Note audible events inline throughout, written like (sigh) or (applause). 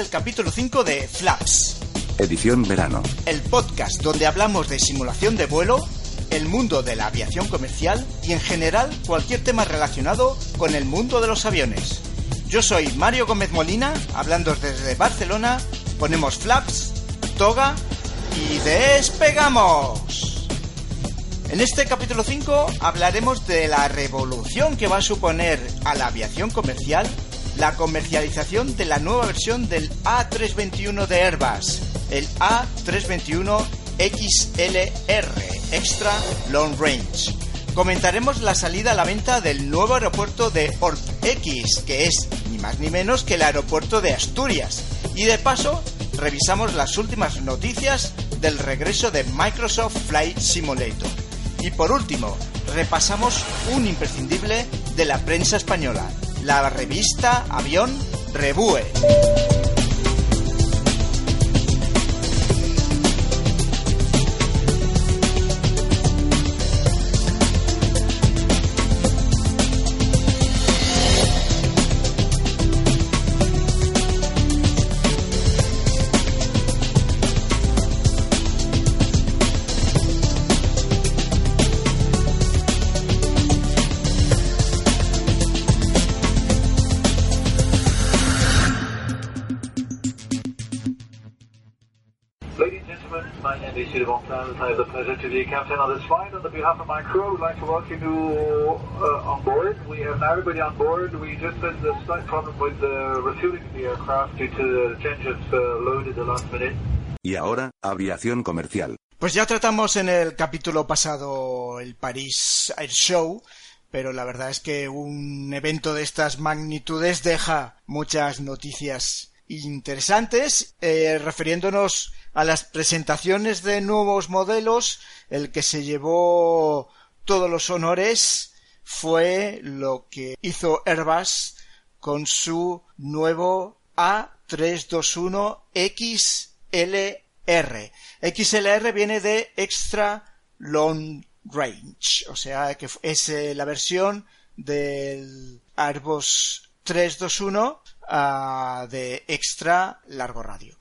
El capítulo 5 de Flaps, Edición verano. el podcast donde hablamos de simulación de vuelo, el mundo de la aviación comercial y en general cualquier tema relacionado con el mundo de los aviones. Yo soy Mario Gómez Molina, hablando desde Barcelona, ponemos flaps, toga y despegamos. En este capítulo 5 hablaremos de la revolución que va a suponer a la aviación comercial la comercialización de la nueva versión del A321 de Airbus, el A321 XLR, Extra Long Range. Comentaremos la salida a la venta del nuevo aeropuerto de X, que es ni más ni menos que el aeropuerto de Asturias. Y de paso, revisamos las últimas noticias del regreso de Microsoft Flight Simulator. Y por último, repasamos un imprescindible de la prensa española, la revista Avión Rebue. Bonfils. I have the pleasure to be captain of this flight. On the behalf of my crew, I would like to welcome you uh, on board. We have now everybody on board. We just had a slight problem with the refueling of the aircraft due to the changes uh, loaded the last minute. Y ahora, aviación comercial. Pues ya tratamos en el capítulo pasado el París Air Show, pero la verdad es que un evento de estas magnitudes deja muchas noticias interesantes, eh, refiriéndonos a las presentaciones de nuevos modelos, el que se llevó todos los honores fue lo que hizo Airbus con su nuevo A321 XLR. XLR viene de Extra Long Range, o sea que es eh, la versión del Airbus 321 ah, de extra largo radio.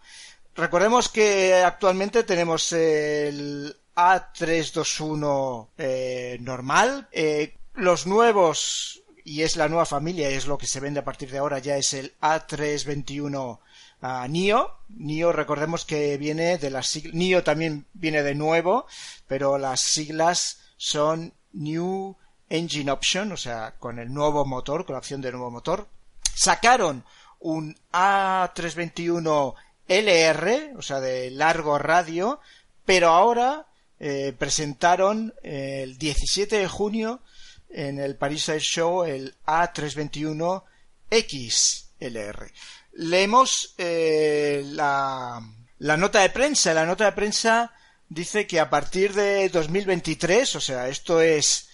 Recordemos que actualmente tenemos el A321 eh, normal, eh, los nuevos y es la nueva familia, es lo que se vende a partir de ahora, ya es el A321 ah, NIO. NIO, recordemos que viene de las siglas, NIO también viene de nuevo, pero las siglas son New Engine Option, o sea, con el nuevo motor, con la opción de nuevo motor. Sacaron un A321 LR, o sea, de largo radio, pero ahora eh, presentaron el 17 de junio en el Paris Air Show el A321 XLR. Leemos eh, la, la nota de prensa. La nota de prensa dice que a partir de 2023, o sea, esto es,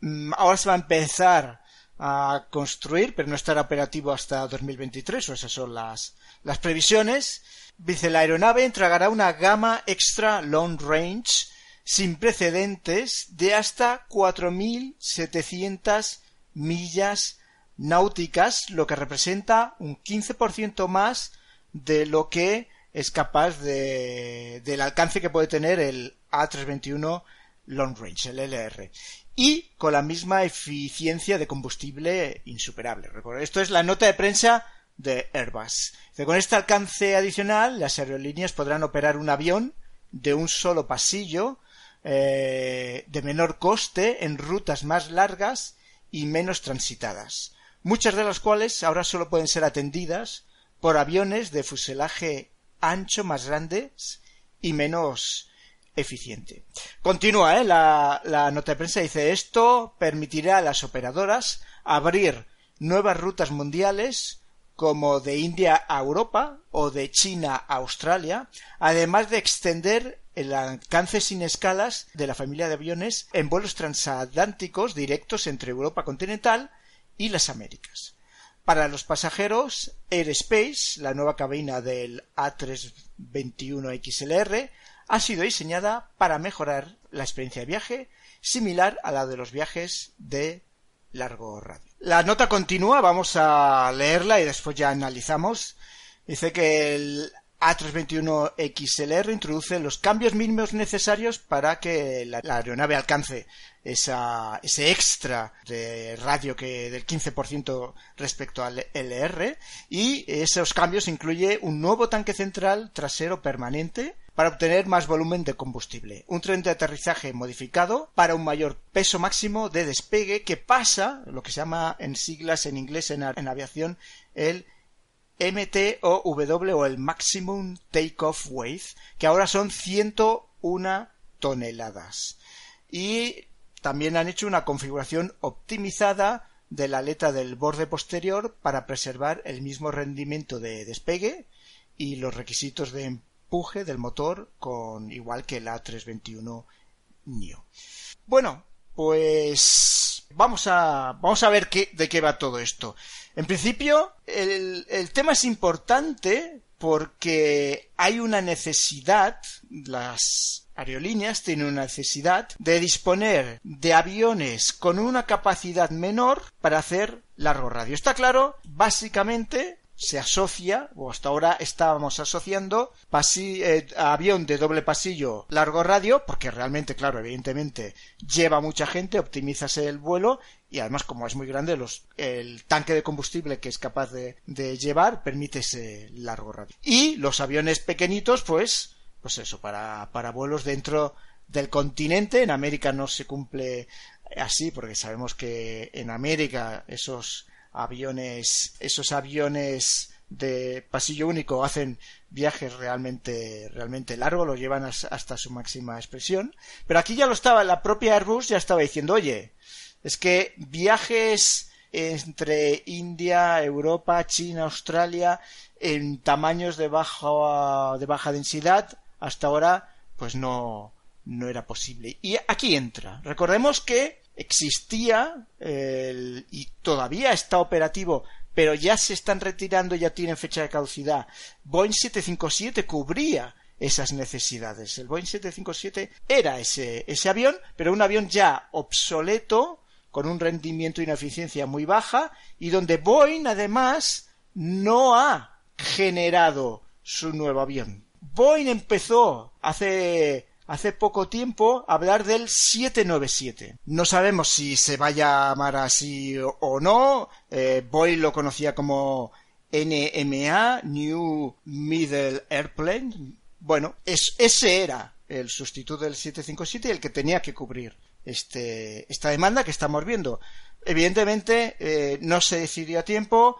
mm, ahora se va a empezar a construir, pero no estará operativo hasta 2023, o esas son las, las previsiones. Dice, la aeronave entregará una gama extra long range sin precedentes de hasta 4.700 millas náuticas, lo que representa un 15% más de lo que es capaz de, del alcance que puede tener el A321 Long Range, el LR. Y con la misma eficiencia de combustible insuperable. Esto es la nota de prensa de Airbus. Con este alcance adicional, las aerolíneas podrán operar un avión de un solo pasillo eh, de menor coste en rutas más largas y menos transitadas, muchas de las cuales ahora solo pueden ser atendidas por aviones de fuselaje ancho más grandes y menos eficiente. Continúa ¿eh? la, la nota de prensa, dice esto permitirá a las operadoras abrir nuevas rutas mundiales como de India a Europa o de China a Australia, además de extender el alcance sin escalas de la familia de aviones en vuelos transatlánticos directos entre Europa continental y las Américas. Para los pasajeros, Airspace, la nueva cabina del A321XLR, ha sido diseñada para mejorar la experiencia de viaje, similar a la de los viajes de largo radio. La nota continúa, vamos a leerla y después ya analizamos. Dice que el A321XLR introduce los cambios mínimos necesarios para que la, aeronave alcance esa, ese extra de radio que del 15% respecto al LR y esos cambios incluye un nuevo tanque central trasero permanente para obtener más volumen de combustible, un tren de aterrizaje modificado para un mayor peso máximo de despegue que pasa, lo que se llama en siglas en inglés en, aviación, el MTOW o el Maximum Takeoff Weight, que ahora son 101 toneladas. Y también han hecho una configuración optimizada de la aleta del borde posterior para preservar el mismo rendimiento de despegue y los requisitos de empuje del motor con igual que el A321 NIO. Bueno, pues vamos a vamos a ver qué, de qué va todo esto. En principio, el, el tema es importante porque hay una necesidad, las aerolíneas tienen una necesidad de disponer de aviones con una capacidad menor para hacer largo radio. Está claro, básicamente se asocia, o hasta ahora estábamos asociando, eh, avión de doble pasillo largo radio, porque realmente, claro, evidentemente lleva mucha gente, optimízase el vuelo y además como es muy grande los, el tanque de combustible que es capaz de, de llevar permite ese largo radio. Y los aviones pequeñitos, pues, pues eso, para, para vuelos dentro del continente, en América no se cumple así, porque sabemos que en América esos aviones, esos aviones de pasillo único hacen viajes realmente, realmente largos, los llevan hasta su máxima expresión. Pero aquí ya lo estaba, la propia Airbus ya estaba diciendo, oye, es que viajes entre India, Europa, China, Australia, en tamaños de baja, de baja densidad, hasta ahora, pues no, no era posible. Y aquí entra. Recordemos que existía y todavía está operativo, pero ya se están retirando, ya tienen fecha de caducidad. Boeing 757 cubría esas necesidades. El Boeing 757 era ese, ese avión, pero un avión ya obsoleto, con un rendimiento y una eficiencia muy baja, y donde Boeing además no ha generado su nuevo avión. Boeing empezó hace hace poco tiempo hablar del 797. No sabemos si se va a llamar así o no. Eh, Boyle lo conocía como NMA, New Middle Airplane. Bueno, ese era el sustituto del 757 y el que tenía que cubrir este, esta demanda que estamos viendo. Evidentemente, eh, no se decidió a tiempo,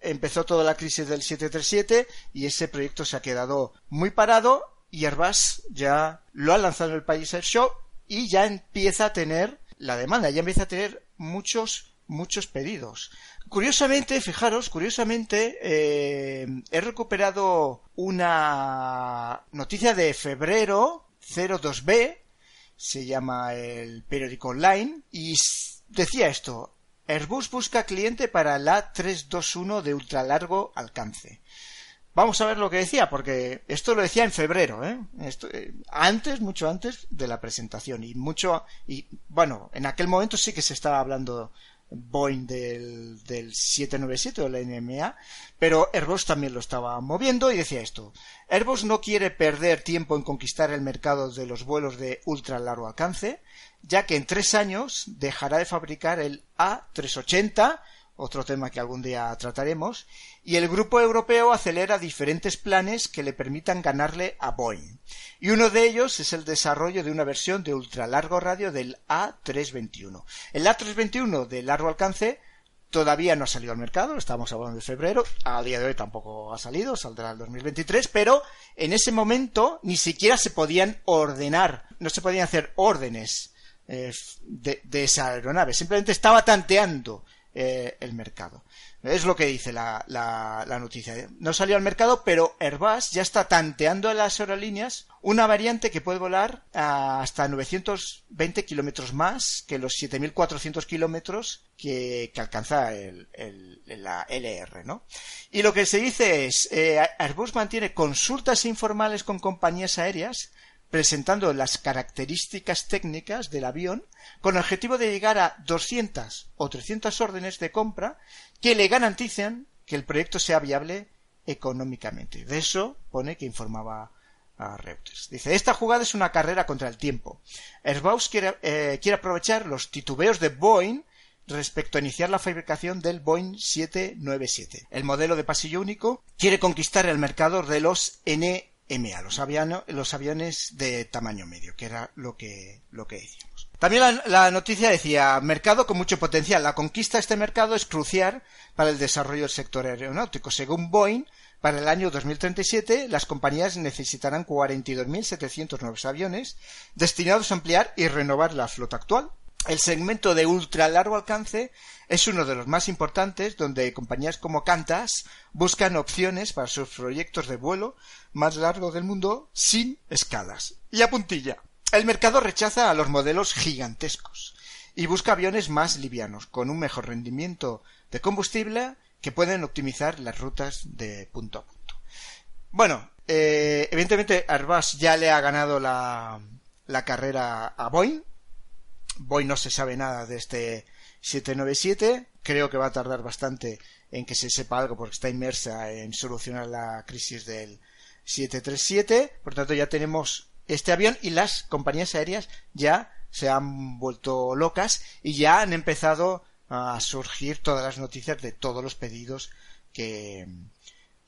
empezó toda la crisis del 737 y ese proyecto se ha quedado muy parado y Airbus ya lo ha lanzado en el país el show y ya empieza a tener la demanda, ya empieza a tener muchos, muchos pedidos. Curiosamente, fijaros, curiosamente, eh, he recuperado una noticia de febrero 02B, se llama el periódico online, y decía esto, Airbus busca cliente para la 321 de ultralargo alcance. Vamos a ver lo que decía, porque esto lo decía en febrero, ¿eh? ¿eh? antes, mucho antes de la presentación y mucho y bueno, en aquel momento sí que se estaba hablando Boeing del, del 797 o la NMA, pero Airbus también lo estaba moviendo y decía esto. Airbus no quiere perder tiempo en conquistar el mercado de los vuelos de ultra largo alcance, ya que en tres años dejará de fabricar el A380 otro tema que algún día trataremos, y el grupo europeo acelera diferentes planes que le permitan ganarle a Boeing. Y uno de ellos es el desarrollo de una versión de ultralargo radio del A321. El A321 de largo alcance todavía no ha salido al mercado, estamos hablando de febrero, a día de hoy tampoco ha salido, saldrá el 2023, pero en ese momento ni siquiera se podían ordenar, no se podían hacer órdenes eh, de, esa aeronave, simplemente estaba tanteando eh, el mercado. Es lo que dice la, la, noticia. No salió al mercado, pero Airbus ya está tanteando a las aerolíneas una variante que puede volar hasta 920 kilómetros más que los 7.400 kilómetros que, alcanza el, la LR, ¿no? Y lo que se dice es, eh, Airbus mantiene consultas informales con compañías aéreas presentando las características técnicas del avión con el objetivo de llegar a 200 o 300 órdenes de compra que le garanticen que el proyecto sea viable económicamente. De eso pone que informaba a Reuters. Dice, esta jugada es una carrera contra el tiempo. Airbus quiere, eh, aprovechar los titubeos de Boeing respecto a iniciar la fabricación del Boeing 797. El modelo de pasillo único quiere conquistar el mercado de los N MA, los, los aviones de tamaño medio, que era lo que, lo que decíamos. También la, noticia decía, mercado con mucho potencial. La conquista de este mercado es crucial para el desarrollo del sector aeronáutico. Según Boeing, para el año 2037, las compañías necesitarán 42.700 nuevos aviones destinados a ampliar y renovar la flota actual. El segmento de ultra largo alcance es uno de los más importantes donde compañías como Qantas buscan opciones para sus proyectos de vuelo más largo del mundo sin escalas. Y a puntilla. El mercado rechaza a los modelos gigantescos y busca aviones más livianos, con un mejor rendimiento de combustible que pueden optimizar las rutas de punto a punto. Bueno, eh, evidentemente Airbus ya le ha ganado la, la carrera a Boeing, Boeing no se sabe nada de este 797. Creo que va a tardar bastante en que se sepa algo porque está inmersa en solucionar la crisis del 737. Por tanto, ya tenemos este avión y las compañías aéreas ya se han vuelto locas y ya han empezado a surgir todas las noticias de todos los pedidos que,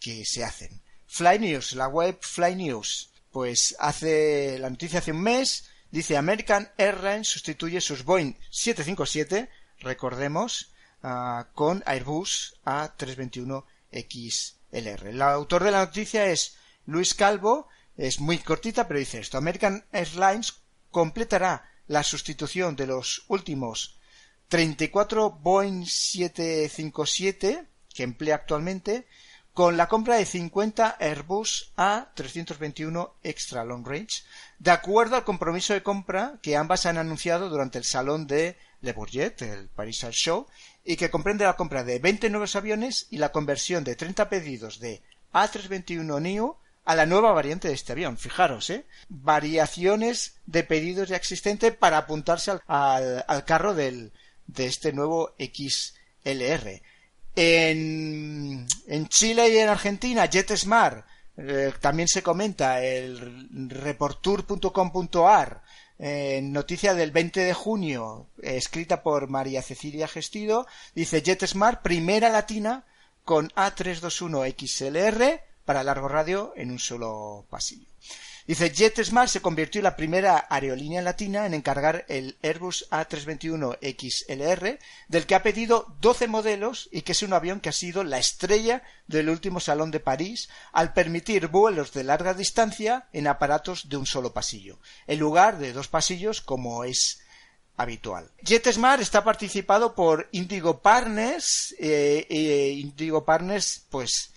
que se hacen. Fly News, la web Fly News, pues hace la noticia hace un mes Dice American Airlines sustituye sus Boeing 757, recordemos, ah, con Airbus A321XLR. El autor de la noticia es Luis Calvo, es muy cortita, pero dice esto. American Airlines completará la sustitución de los últimos 34 Boeing 757 que emplea actualmente con la compra de 50 Airbus A321 Extra Long Range, de acuerdo al compromiso de compra que ambas han anunciado durante el salón de Le Bourget, el Paris Air Show, y que comprende la compra de 20 nuevos aviones y la conversión de 30 pedidos de A321 Neo a la nueva variante de este avión. Fijaros, ¿eh? Variaciones de pedidos ya existentes para apuntarse al, al carro del, de este nuevo XLR. En, Chile y en Argentina, JetSmart, eh, también se comenta el reportur.com.ar, eh, noticia del 20 de junio, escrita por María Cecilia Gestido, dice JetSmart, primera latina con A321XLR para largo radio en un solo pasillo. Dice, JetSmart se convirtió en la primera aerolínea latina en encargar el Airbus A321 XLR, del que ha pedido 12 modelos y que es un avión que ha sido la estrella del último Salón de París al permitir vuelos de larga distancia en aparatos de un solo pasillo, en lugar de dos pasillos como es habitual. JetSmart está participado por Indigo Partners, eh, eh, Indigo Partners, pues,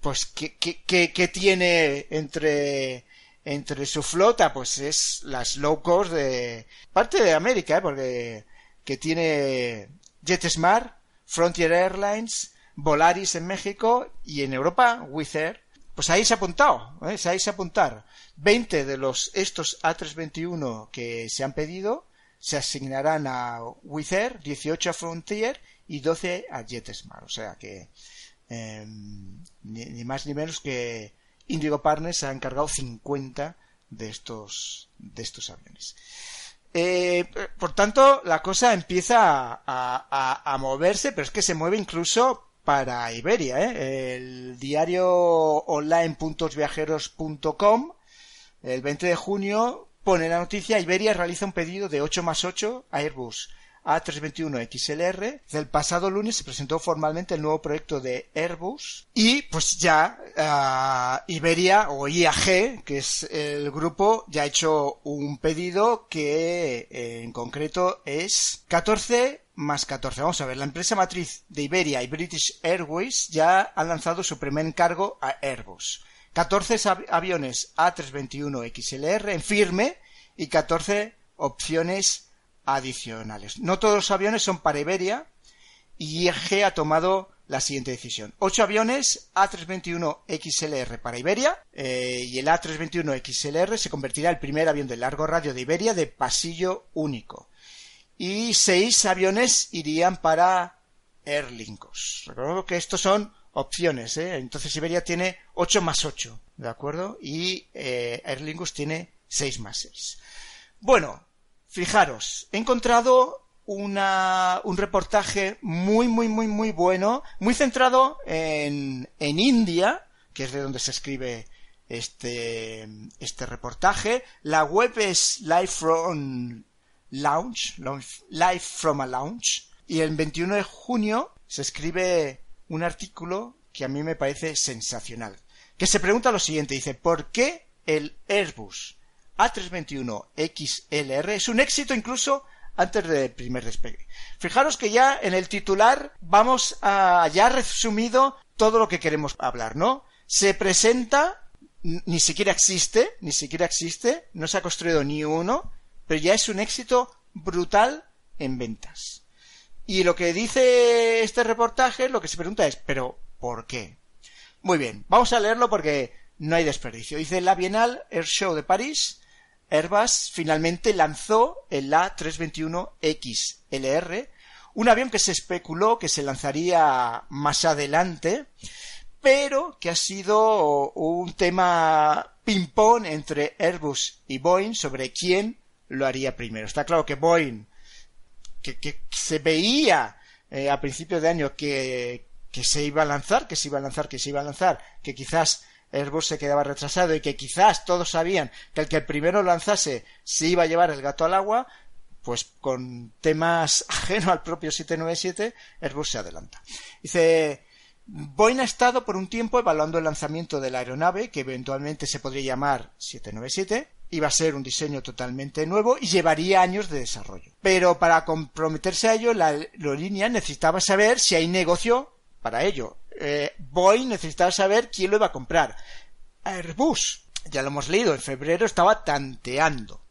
pues, ¿qué, qué tiene entre entre su flota, pues es las low cost de parte de América, ¿eh? porque que tiene JetSmart, Frontier Airlines, Volaris en México y en Europa Wizz Air. Pues ahí se ha apuntado, ¿eh? se ha apuntar. 20 de los estos A321 que se han pedido se asignarán a Wizz Air, 18 a Frontier y 12 a JetSmart. O sea que em, ni más ni menos que Indigo Partners ha encargado 50 de estos, de estos aviones. Eh, por tanto, la cosa empieza a, moverse, pero es que se mueve incluso para Iberia. ¿eh? El diario online puntoviajeros.com el 20 de junio pone la noticia Iberia realiza un pedido de 8 más 8 a Airbus A321 XLR. El pasado lunes se presentó formalmente el nuevo proyecto de Airbus y pues ya ah, Iberia o IAG, que es el grupo, ya ha hecho un pedido que eh, en concreto es 14 más 14. Vamos a ver, la empresa matriz de Iberia y British Airways ya han lanzado su primer encargo a Airbus. 14 av- aviones A321 XLR en firme y 14 opciones adicionales. No todos los aviones son para Iberia y IAG ha tomado la siguiente decisión. 8 aviones A321 XLR para Iberia eh, y el A321 XLR se convertirá en el primer avión de largo radio de Iberia de pasillo único. Y 6 aviones irían para Aer Lingus. Recuerdo que estos son opciones, ¿eh? Entonces Iberia tiene 8 más 8, ¿de acuerdo? Y eh, tiene 6 más 6. Bueno, fijaros, he encontrado un reportaje muy, muy, muy, muy bueno, muy centrado en, en India, que es de donde se escribe este, este reportaje. La web es Live from Lounge- Live from a Lounge, y el 21 de junio se escribe un artículo que a mí me parece sensacional, que se pregunta lo siguiente, dice, ¿por qué el Airbus A321 XLR es un éxito incluso antes del primer despegue? Fijaros que ya en el titular vamos a ya resumido todo lo que queremos hablar, ¿no? Se presenta, ni siquiera existe, ni siquiera existe, no se ha construido ni uno, pero ya es un éxito brutal en ventas. Y lo que dice este reportaje, lo que se pregunta es, ¿pero por qué? Muy bien, vamos a leerlo porque no hay desperdicio. Dice la Bienal Air Show de París, Airbus finalmente lanzó el A321XLR, un avión que se especuló que se lanzaría más adelante, pero que ha sido un tema ping-pong entre Airbus y Boeing sobre quién lo haría primero. Está claro que Boeing, que, se veía eh, a principios de año que, que se iba a lanzar, que se iba a lanzar, que se iba a lanzar, que quizás Airbus se quedaba retrasado y que quizás todos sabían que el que el primero lanzase se iba a llevar el gato al agua, pues con temas (laughs) ajeno al propio 797, Airbus se adelanta. Dice, Boeing ha estado por un tiempo evaluando el lanzamiento de la aeronave, que eventualmente se podría llamar 797, iba a ser un diseño totalmente nuevo y llevaría años de desarrollo. Pero para comprometerse a ello, la aerolínea necesitaba saber si hay negocio para ello. Eh, Boeing necesitaba saber quién lo iba a comprar. Airbus, ya lo hemos leído, en febrero estaba tanteando.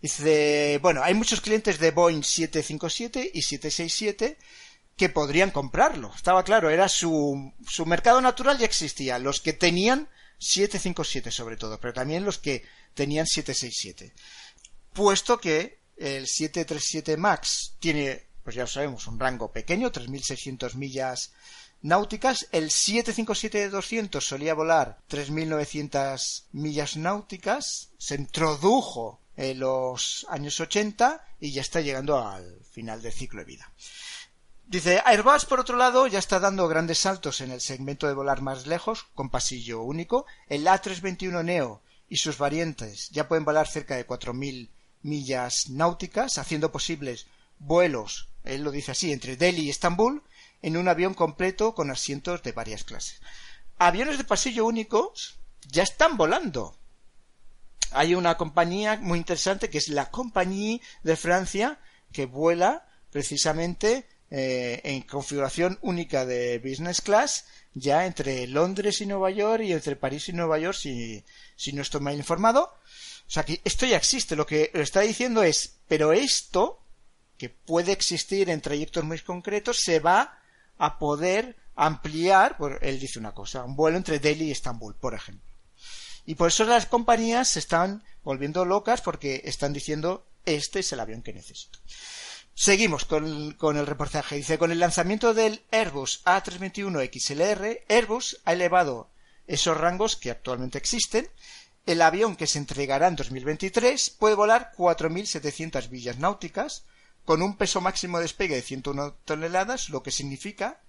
Dice, bueno, hay muchos clientes de Boeing 757 y 767 que podrían comprarlo. Estaba claro, era su, su mercado natural ya existía. Los que tenían 757 sobre todo, pero también los que tenían 767. Puesto que el 737 MAX tiene, pues ya lo sabemos, un rango pequeño, 3.600 millas náuticas. El 757-200 solía volar 3.900 millas náuticas. Se introdujo en los años 80 y ya está llegando al final del ciclo de vida. Dice, Airbus, por otro lado, ya está dando grandes saltos en el segmento de volar más lejos, con pasillo único. El A321 Neo y sus variantes ya pueden volar cerca de 4.000 millas náuticas, haciendo posibles vuelos, él lo dice así, entre Delhi y Estambul, en un avión completo con asientos de varias clases. Aviones de pasillo únicos ya están volando. Hay una compañía muy interesante que es la Compagnie de Francia que vuela precisamente eh, en configuración única de business class ya entre Londres y Nueva York y entre París y Nueva York si, si no estoy mal informado. O sea que esto ya existe. Lo que está diciendo es, pero esto, que puede existir en trayectos muy concretos, se va a poder ampliar, por, él dice una cosa, un vuelo entre Delhi y Estambul, por ejemplo. Y por eso las compañías se están volviendo locas porque están diciendo, este es el avión que necesito. Seguimos con, con, el reportaje. Dice, con el lanzamiento del Airbus A321 XLR, Airbus ha elevado esos rangos que actualmente existen el avión que se entregará en 2023 puede volar 4.700 villas náuticas con un peso máximo de despegue de 101 toneladas, lo que significa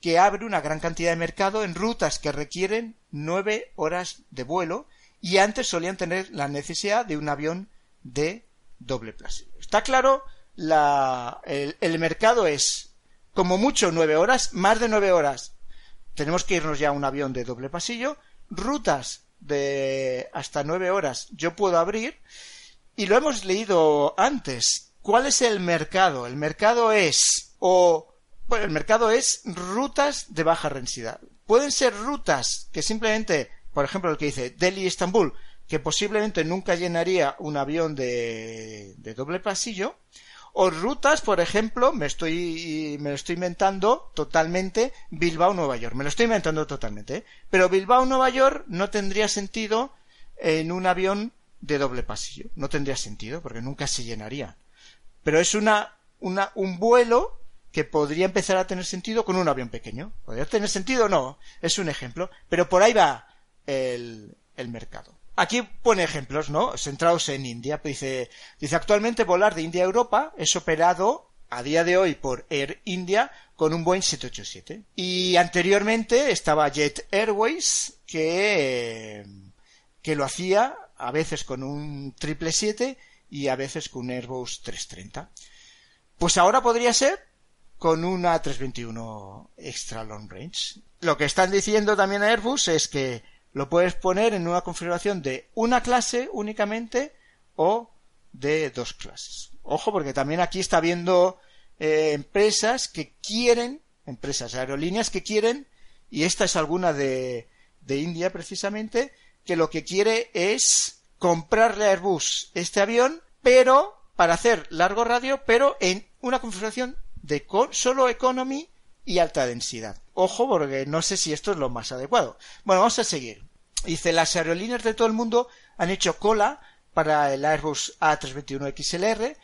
que abre una gran cantidad de mercado en rutas que requieren 9 horas de vuelo y antes solían tener la necesidad de un avión de doble plasillo. Está claro, la, el, el mercado es como mucho 9 horas, más de 9 horas. Tenemos que irnos ya a un avión de doble pasillo, rutas de hasta 9 horas yo puedo abrir y lo hemos leído antes. ¿Cuál es el mercado? El mercado es o bueno, el mercado es rutas de baja densidad. Pueden ser rutas que simplemente, por ejemplo, el que dice Delhi-Estambul, que posiblemente nunca llenaría un avión de, de doble pasillo, o rutas, por ejemplo, me estoy, me lo estoy inventando totalmente, Bilbao-Nueva York. Me lo estoy inventando totalmente. ¿eh? Pero Bilbao-Nueva York no tendría sentido en un avión de doble pasillo. No tendría sentido, porque nunca se llenaría pero es una, una, un vuelo que podría empezar a tener sentido con un avión pequeño. ¿Podría tener sentido? No, es un ejemplo, pero por ahí va el, el mercado. Aquí pone ejemplos, ¿no? Centrados en India. Dice, dice, actualmente volar de India a Europa es operado a día de hoy por Air India con un Boeing 787. Y anteriormente estaba Jet Airways que, que lo hacía a veces con un 777 y a veces con un Airbus 330. Pues ahora podría ser con una 321 extra long range. Lo que están diciendo también a Airbus es que lo puedes poner en una configuración de una clase únicamente o de dos clases. Ojo, porque también aquí está viendo eh, empresas que quieren, empresas aerolíneas que quieren, y esta es alguna de, de India precisamente, que lo que quiere es comprarle a Airbus este avión pero para hacer largo radio, pero en una configuración de solo economy y alta densidad. Ojo, porque no sé si esto es lo más adecuado. Bueno, vamos a seguir. Dice, las aerolíneas de todo el mundo han hecho cola para el Airbus A321XLR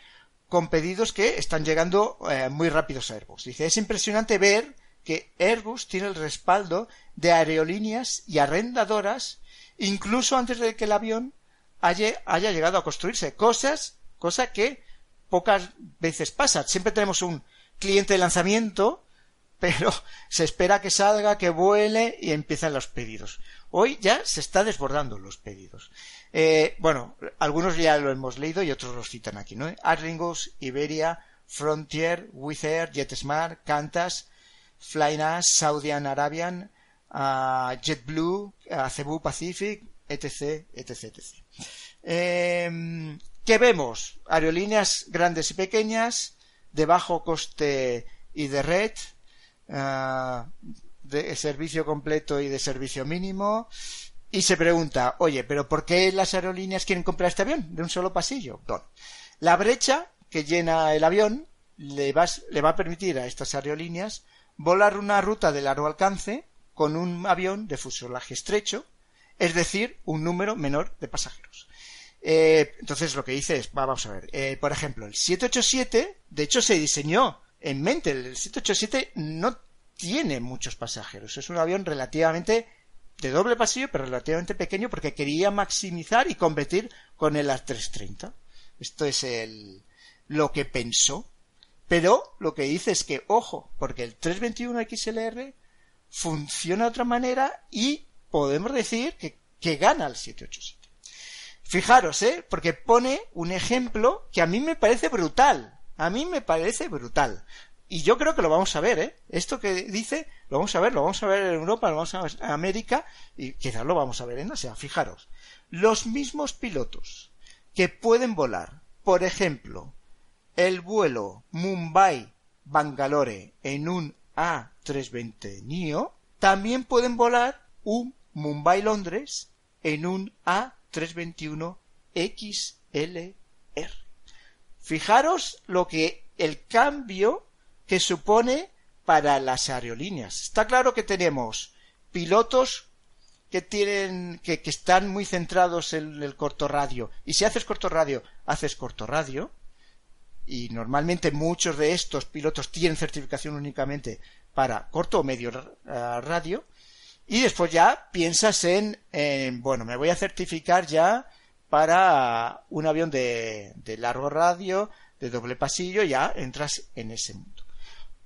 con pedidos que están llegando eh, muy rápidos a Airbus. Dice, es impresionante ver que Airbus tiene el respaldo de aerolíneas y arrendadoras incluso antes de que el avión haya, llegado a construirse. Cosas, cosa que pocas veces pasa. Siempre tenemos un cliente de lanzamiento, pero (laughs) se espera que salga, que vuele y empiezan los pedidos. Hoy ya se está desbordando los pedidos. Eh, bueno, algunos ya lo hemos leído y otros los citan aquí, ¿no? Arlingus, Iberia, Frontier, Wizz Air, JetSmart, Qantas, Flynas, Saudian Arabian, uh, JetBlue, uh, Cebu Pacific, etc, etc. Eh, ¿Qué vemos? Aerolíneas grandes y pequeñas, de bajo coste y de red, uh, de servicio completo y de servicio mínimo. Y se pregunta, oye, ¿pero por qué las aerolíneas quieren comprar este avión de un solo pasillo? La brecha que llena el avión le le va a permitir a estas aerolíneas volar una ruta de largo alcance con un avión de fuselaje estrecho es decir, un número menor de pasajeros. Eh, entonces lo que dice es, vamos a ver, eh, por ejemplo, el 787, de hecho se diseñó en mente, el 787 no tiene muchos pasajeros, es un avión relativamente de doble pasillo, pero relativamente pequeño porque quería maximizar y competir con el A330. Esto es el, lo que pensó. Pero lo que dice es que, ojo, porque el 321 XLR funciona de otra manera y podemos decir que, que gana el 787. Fijaros, ¿eh? Porque pone un ejemplo que a mí me parece brutal. A mí me parece brutal. Y yo creo que lo vamos a ver, ¿eh? Esto que dice, lo vamos a ver, lo vamos a ver en Europa, lo vamos a ver en América y quizás lo vamos a ver en Asia. Fijaros, los mismos pilotos que pueden volar, por ejemplo, el vuelo Mumbai-Bangalore en un A320 NIO, también pueden volar un Mumbai-Londres en un A321 XLR. Fijaros lo que el cambio que supone para las aerolíneas. Está claro que tenemos pilotos que tienen que, que, están muy centrados en el corto radio y si haces corto radio haces corto radio y normalmente muchos de estos pilotos tienen certificación únicamente para corto o medio radio Y después ya piensas en, en bueno, me voy a certificar ya para un avión de, de largo radio, de doble pasillo, ya entras en ese mundo.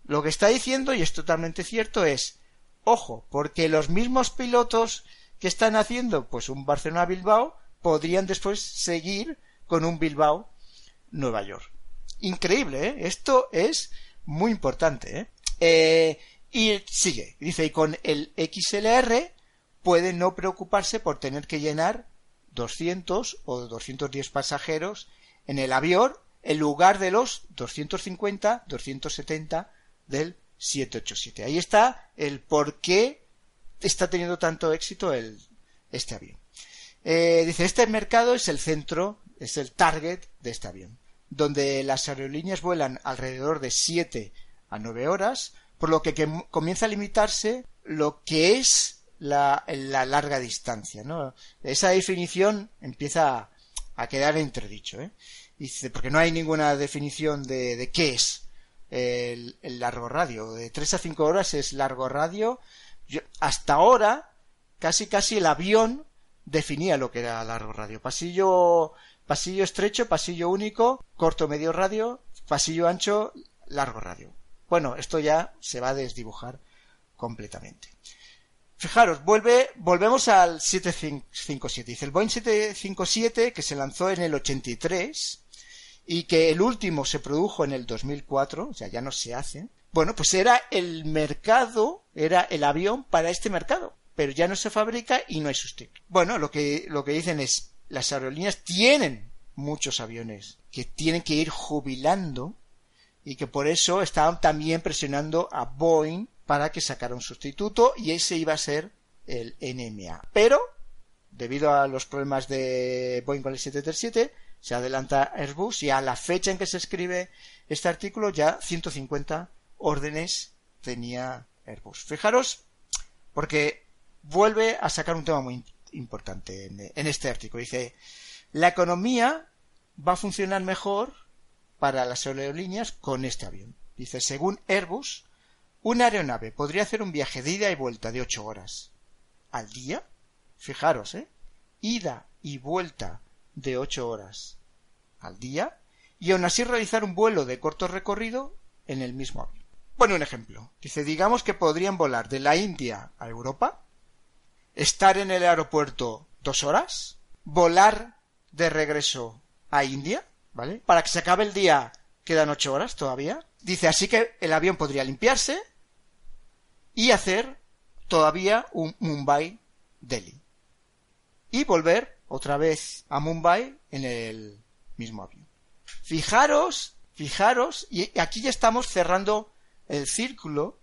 Lo que está diciendo, y es totalmente cierto, es, ojo, porque los mismos pilotos que están haciendo pues un Barcelona-Bilbao podrían después seguir con un Bilbao-Nueva York. Increíble, ¿eh? Esto es muy importante, ¿eh? ¿eh? Y sigue, dice, y con el XLR puede no preocuparse por tener que llenar 200 o 210 pasajeros en el avión en lugar de los 250, 270 del 787. Ahí está el por qué está teniendo tanto éxito el, este avión. Eh, dice, este mercado es el centro, es el target de este avión, donde las aerolíneas vuelan alrededor de 7 a 9 horas, por lo que, comienza a limitarse lo que es la, la larga distancia. ¿no? Esa definición empieza a, quedar entredicho. ¿eh? Dice, porque no hay ninguna definición de, qué es el, largo radio. De 3 a 5 horas es largo radio. hasta ahora, casi casi el avión definía lo que era largo radio. Pasillo, pasillo estrecho, pasillo único, corto medio radio, pasillo ancho, largo radio. Bueno, esto ya se va a desdibujar completamente. Fijaros, volvemos al 757. Dice el Boeing 757 que se lanzó en el 83 y que el último se produjo en el 2004, o sea, ya no se hace. Bueno, pues era el mercado, era el avión para este mercado, pero ya no se fabrica y no hay sustituto. Bueno, lo que, lo que dicen es, las aerolíneas tienen muchos aviones que tienen que ir jubilando y que por eso estaban también presionando a Boeing para que sacara un sustituto y ese iba a ser el NMA. Pero, debido a los problemas de Boeing con el 737, se adelanta Airbus y a la fecha en que se escribe este artículo ya 150 órdenes tenía Airbus. Fijaros, porque vuelve a sacar un tema muy importante en, este artículo. Dice, la economía va a funcionar mejor para las aerolíneas con este avión. Dice, según Airbus, una aeronave podría hacer un viaje de ida y vuelta de 8 horas al día. Fijaros, ¿eh? Ida y vuelta de ocho horas al día y aún así realizar un vuelo de corto recorrido en el mismo avión. Bueno, un ejemplo. Dice, digamos que podrían volar de la India a Europa, estar en el aeropuerto dos horas, volar de regreso a India, ¿vale? Para que se acabe el día quedan ocho horas todavía. Dice, así que el avión podría limpiarse y hacer todavía un Mumbai-Delhi. Y volver otra vez a Mumbai en el mismo avión. Fijaros, fijaros, y aquí ya estamos cerrando el círculo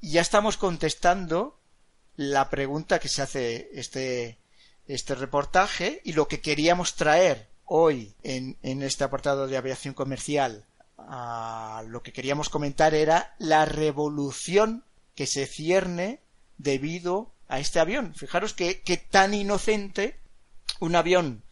y ya estamos contestando la pregunta que se hace este, este reportaje y lo que queríamos traer hoy en, este apartado de aviación comercial a lo que queríamos comentar era la revolución que se cierne debido a este avión. Fijaros que, que tan inocente un avión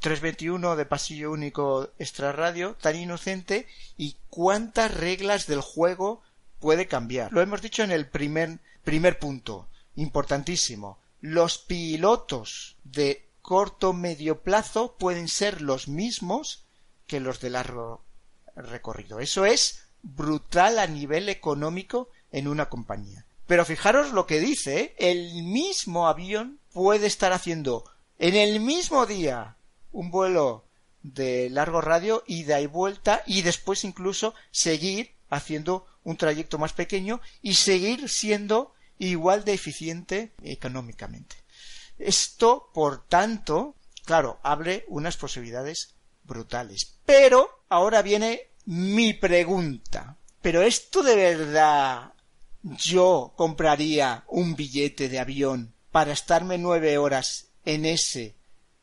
321 de pasillo único extrarradio tan inocente y cuántas reglas del juego puede cambiar. Lo hemos dicho en el primer, primer punto, importantísimo. Los pilotos de corto medio plazo pueden ser los mismos que los de largo recorrido. Eso es brutal a nivel económico en una compañía. Pero fijaros lo que dice, ¿eh? el mismo avión puede estar haciendo en el mismo día un vuelo de largo radio, ida y vuelta, y después incluso seguir haciendo un trayecto más pequeño y seguir siendo igual de eficiente económicamente. Esto, por tanto, claro, abre unas posibilidades brutales. Pero ahora viene mi pregunta. ¿Pero esto de verdad yo compraría un billete de avión para estarme nueve horas en ese,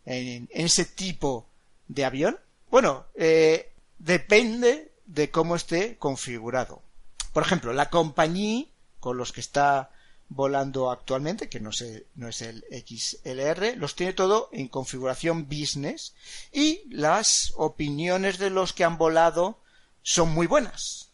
en, ese tipo de avión? Bueno, eh, depende de cómo esté configurado. Por ejemplo, la compañía con los que está volando actualmente, que no, no es el XLR, los tiene todo en configuración business y las opiniones de los que han volado son muy buenas.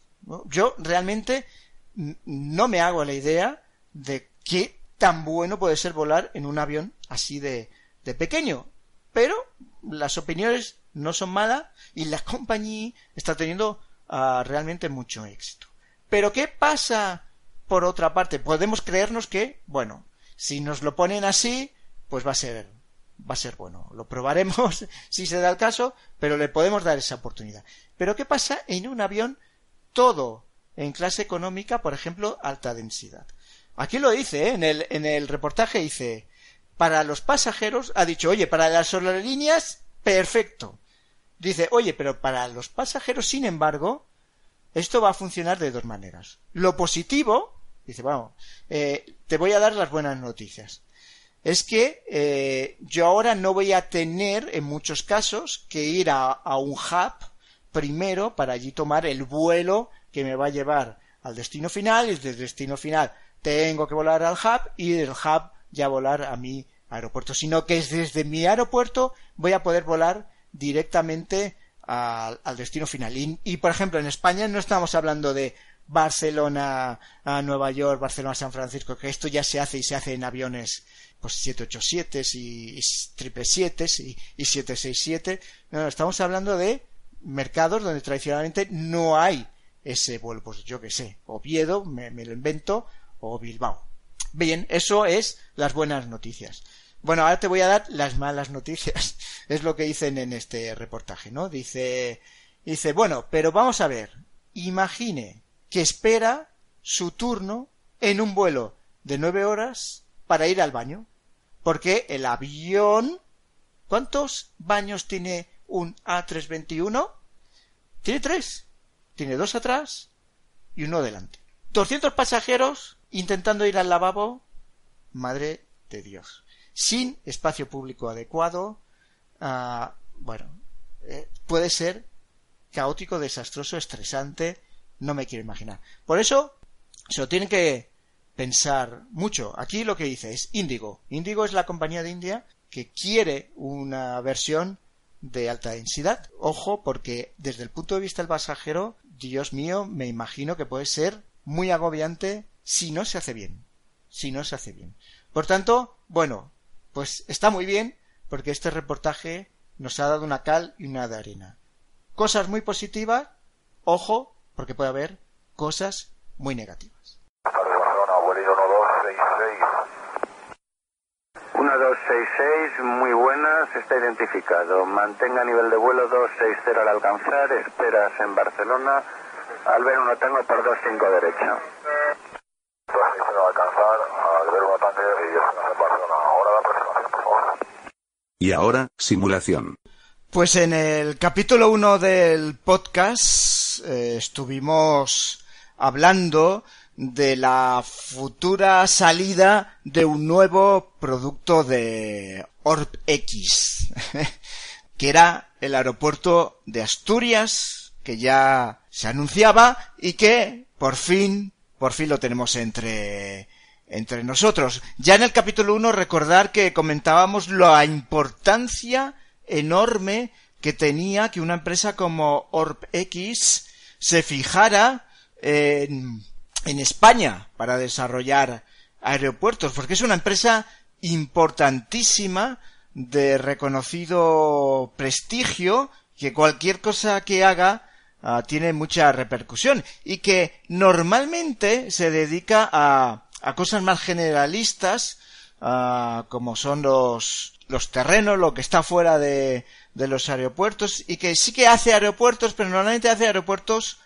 Yo realmente no me hago la idea de qué tan bueno puede ser volar en un avión así de, de pequeño. Pero las opiniones no son malas y la (laughs) compañía está teniendo ah, realmente mucho éxito. Pero ¿qué pasa por otra parte? Podemos creernos que, bueno, si nos lo ponen así, pues va a ser va a ser bueno. Lo probaremos (laughs) si se da el caso, pero le podemos dar esa oportunidad. Pero ¿qué pasa en un avión todo en clase económica, por ejemplo, alta densidad? Aquí lo dice, ¿eh? en, el, en el reportaje dice, para los pasajeros, ha dicho, oye, para las aerolíneas, perfecto. Dice, oye, pero para los pasajeros, sin embargo, esto va a funcionar de dos maneras. Lo positivo, dice, vamos, eh, te voy a dar las buenas noticias. Es que eh, yo ahora no voy a tener, en muchos casos, que ir a, a un hub primero para allí tomar el vuelo que me va a llevar al destino final y desde el destino final tengo que volar al hub y del hub ya volar a mi aeropuerto, sino que desde mi aeropuerto voy a poder volar directamente al, destino final. Y, por ejemplo, en España no estamos hablando de Barcelona a Nueva York, Barcelona a San Francisco, que esto ya se hace y se hace en aviones pues 787 y, y 777 y, y 767. No, estamos hablando de mercados donde tradicionalmente no hay ese vuelo, pues yo que sé, Oviedo, me, me lo invento, o Bilbao. Bien, eso es las buenas noticias. Bueno, ahora te voy a dar las malas noticias. (laughs) Es lo que dicen en este reportaje, ¿no? Dice, dice, bueno, pero vamos a ver. Imagine que espera su turno en un vuelo de nueve horas para ir al baño. Porque el avión, ¿cuántos baños tiene un A321? Tiene tres. Tiene dos atrás y uno delante. 200 pasajeros intentando ir al lavabo. Madre de Dios sin espacio público adecuado, ah, bueno, eh, puede ser caótico, desastroso, estresante, no me quiero imaginar. Por eso se lo tienen que pensar mucho. Aquí lo que dice es Indigo. Indigo es la compañía de India que quiere una versión de alta densidad. Ojo, porque desde el punto de vista del pasajero, Dios mío, me imagino que puede ser muy agobiante si no se hace bien. Si no se hace bien. Por tanto, bueno, pues está muy bien porque este reportaje nos ha dado una cal y una de arena. Cosas muy positivas, ojo, porque puede haber cosas muy negativas. 1266, muy buenas, está identificado. Mantenga nivel de vuelo 260 al alcanzar, esperas en Barcelona. Al ver uno tengo por 25 derecha. 260 al alcanzar, al ver uno tanque y en Barcelona. Ahora la y ahora, simulación. Pues en el capítulo 1 del podcast eh, estuvimos hablando de la futura salida de un nuevo producto de OrbX, (laughs) que era el aeropuerto de Asturias, que ya se anunciaba y que por fin, por fin lo tenemos entre entre nosotros. Ya en el capítulo 1 recordar que comentábamos la importancia enorme que tenía que una empresa como OrbX se fijara en, en España para desarrollar aeropuertos, porque es una empresa importantísima de reconocido prestigio que cualquier cosa que haga ah, tiene mucha repercusión y que normalmente se dedica a a cosas más generalistas, como son los, los terrenos, lo que está fuera de, de los aeropuertos, y que sí que hace aeropuertos, pero normalmente hace aeropuertos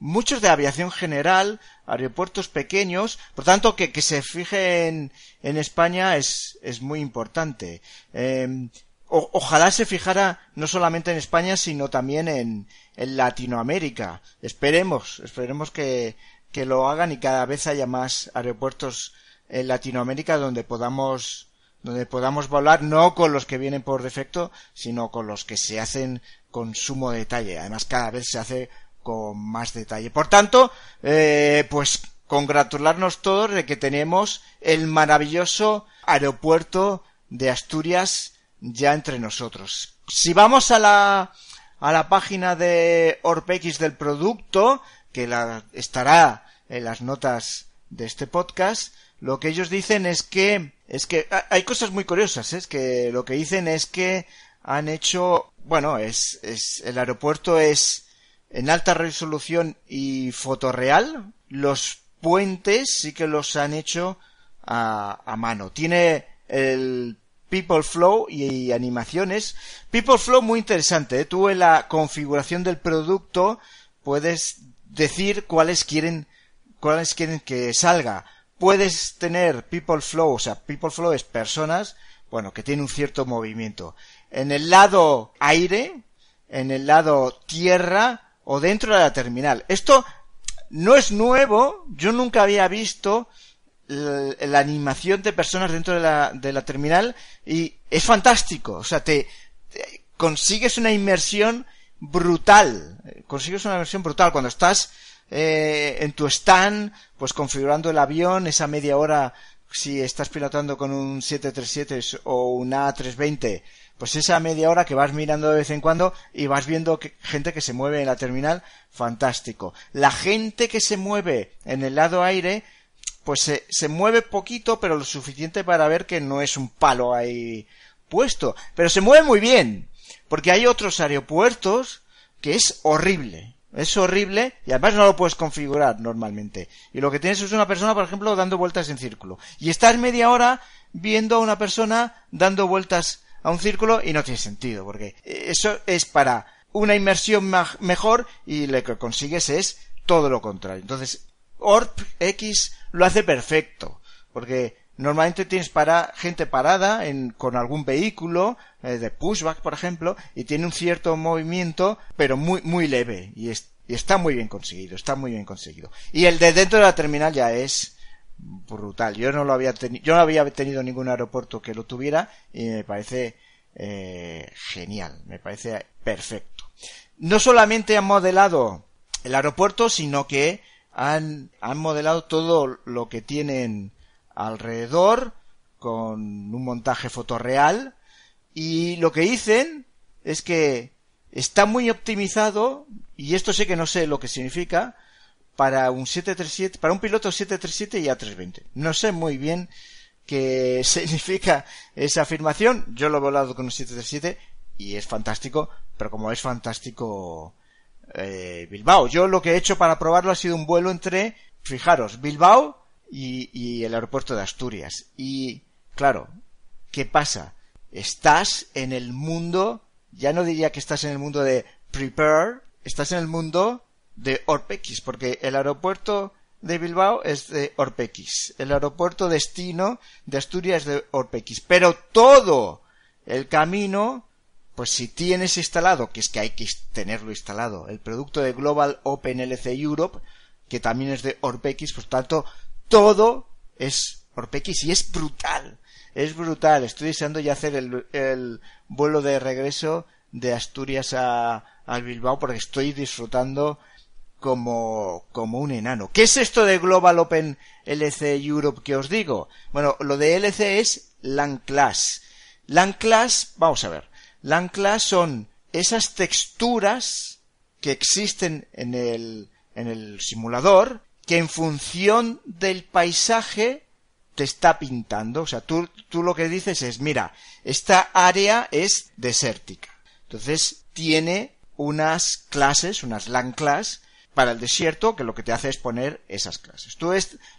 muchos de aviación general, aeropuertos pequeños, por tanto que, que se fije en, en España es, es muy importante. Em, ojalá se fijara no solamente en España, sino también en, en Latinoamérica. Esperemos, esperemos que, que lo hagan y cada vez haya más aeropuertos en Latinoamérica donde podamos donde podamos volar no con los que vienen por defecto, sino con los que se hacen con sumo detalle. Además, cada vez se hace con más detalle. Por tanto, eh, pues congratularnos todos de que tenemos el maravilloso aeropuerto de Asturias ya entre nosotros. Si vamos a la, a la página de Orpex del producto, que la, estará en las notas de este podcast, lo que ellos dicen es que es que hay cosas muy curiosas, ¿eh? es que lo que dicen es que han hecho, bueno, es, es el aeropuerto es en alta resolución y fotorreal. Los puentes sí que los han hecho a, a mano. Tiene el People Flow y, animaciones. People Flow muy interesante. ¿eh? Tú en la configuración del producto puedes decir cuáles quieren, cuáles quieren que salga. Puedes tener People Flow, o sea, People Flow es personas, bueno, que tienen un cierto movimiento. En el lado aire, en el lado tierra o dentro de la terminal. Esto no es nuevo, yo nunca había visto la, animación de personas dentro de la, de la terminal y es fantástico. O sea, te, consigues una inmersión brutal. Consigues una inmersión brutal cuando estás eh, en tu stand, pues configurando el avión, esa media hora, si estás pilotando con un 737 o un A320, pues esa media hora que vas mirando de vez en cuando y vas viendo que, gente que se mueve en la terminal, fantástico. La gente que se mueve en el lado aire, pues se, se mueve poquito, pero lo suficiente para ver que no es un palo ahí puesto. Pero se mueve muy bien, porque hay otros aeropuertos que es horrible. Es horrible y además no lo puedes configurar normalmente. Y lo que tienes es una persona, por ejemplo, dando vueltas en círculo. Y estás media hora viendo a una persona dando vueltas a un círculo y no tiene sentido, porque eso es para una inmersión mejor y lo que consigues es todo lo contrario. Entonces, ORP X lo hace perfecto, porque normalmente tienes para gente parada en, con algún vehículo eh, de pushback, por ejemplo, y tiene un cierto movimiento, pero muy muy leve y, y está muy bien conseguido, está muy bien conseguido. Y el de dentro de la terminal ya es brutal. Yo no lo había tenido, yo no había tenido ningún aeropuerto que lo tuviera y me parece eh, genial, me parece perfecto. No solamente han modelado el aeropuerto, sino que han, han modelado todo lo que tienen alrededor con un montaje fotorreal y lo que dicen es que está muy optimizado y esto sé que no sé lo que significa para un 737 para un piloto 737 y A320 no sé muy bien qué (laughs) significa esa afirmación yo lo he volado con un 737 y es fantástico pero como es fantástico eh, Bilbao. Yo lo que he hecho para probarlo ha sido un vuelo entre, fijaros, Bilbao y, el aeropuerto de Asturias. Y, claro, ¿qué pasa? Estás en el mundo, ya no diría que estás en el mundo de Prepare, estás en el mundo de Orpex, porque el aeropuerto de Bilbao es de Orpex, el aeropuerto destino de Asturias es de Orpex, pero todo el camino pues si tienes instalado, que es que hay que tenerlo instalado, el producto de Global Open LC Europe, que también es de Orpex, pues tanto, todo es Orpex y es brutal. Es brutal. Estoy deseando ya hacer el, vuelo de regreso de Asturias a, Bilbao porque estoy disfrutando como, como un enano. ¿Qué es esto de Global Open LC Europe que os digo? Bueno, lo de LC es LAN Class. LAN Class, vamos a ver. L'ancla son esas texturas que existen en el, en el simulador que en función del paisaje te está pintando. O sea, tú, tú lo que dices es, mira, esta área es desértica. Entonces tiene unas clases, unas land class para el desierto que lo que te hace es poner esas clases. Tú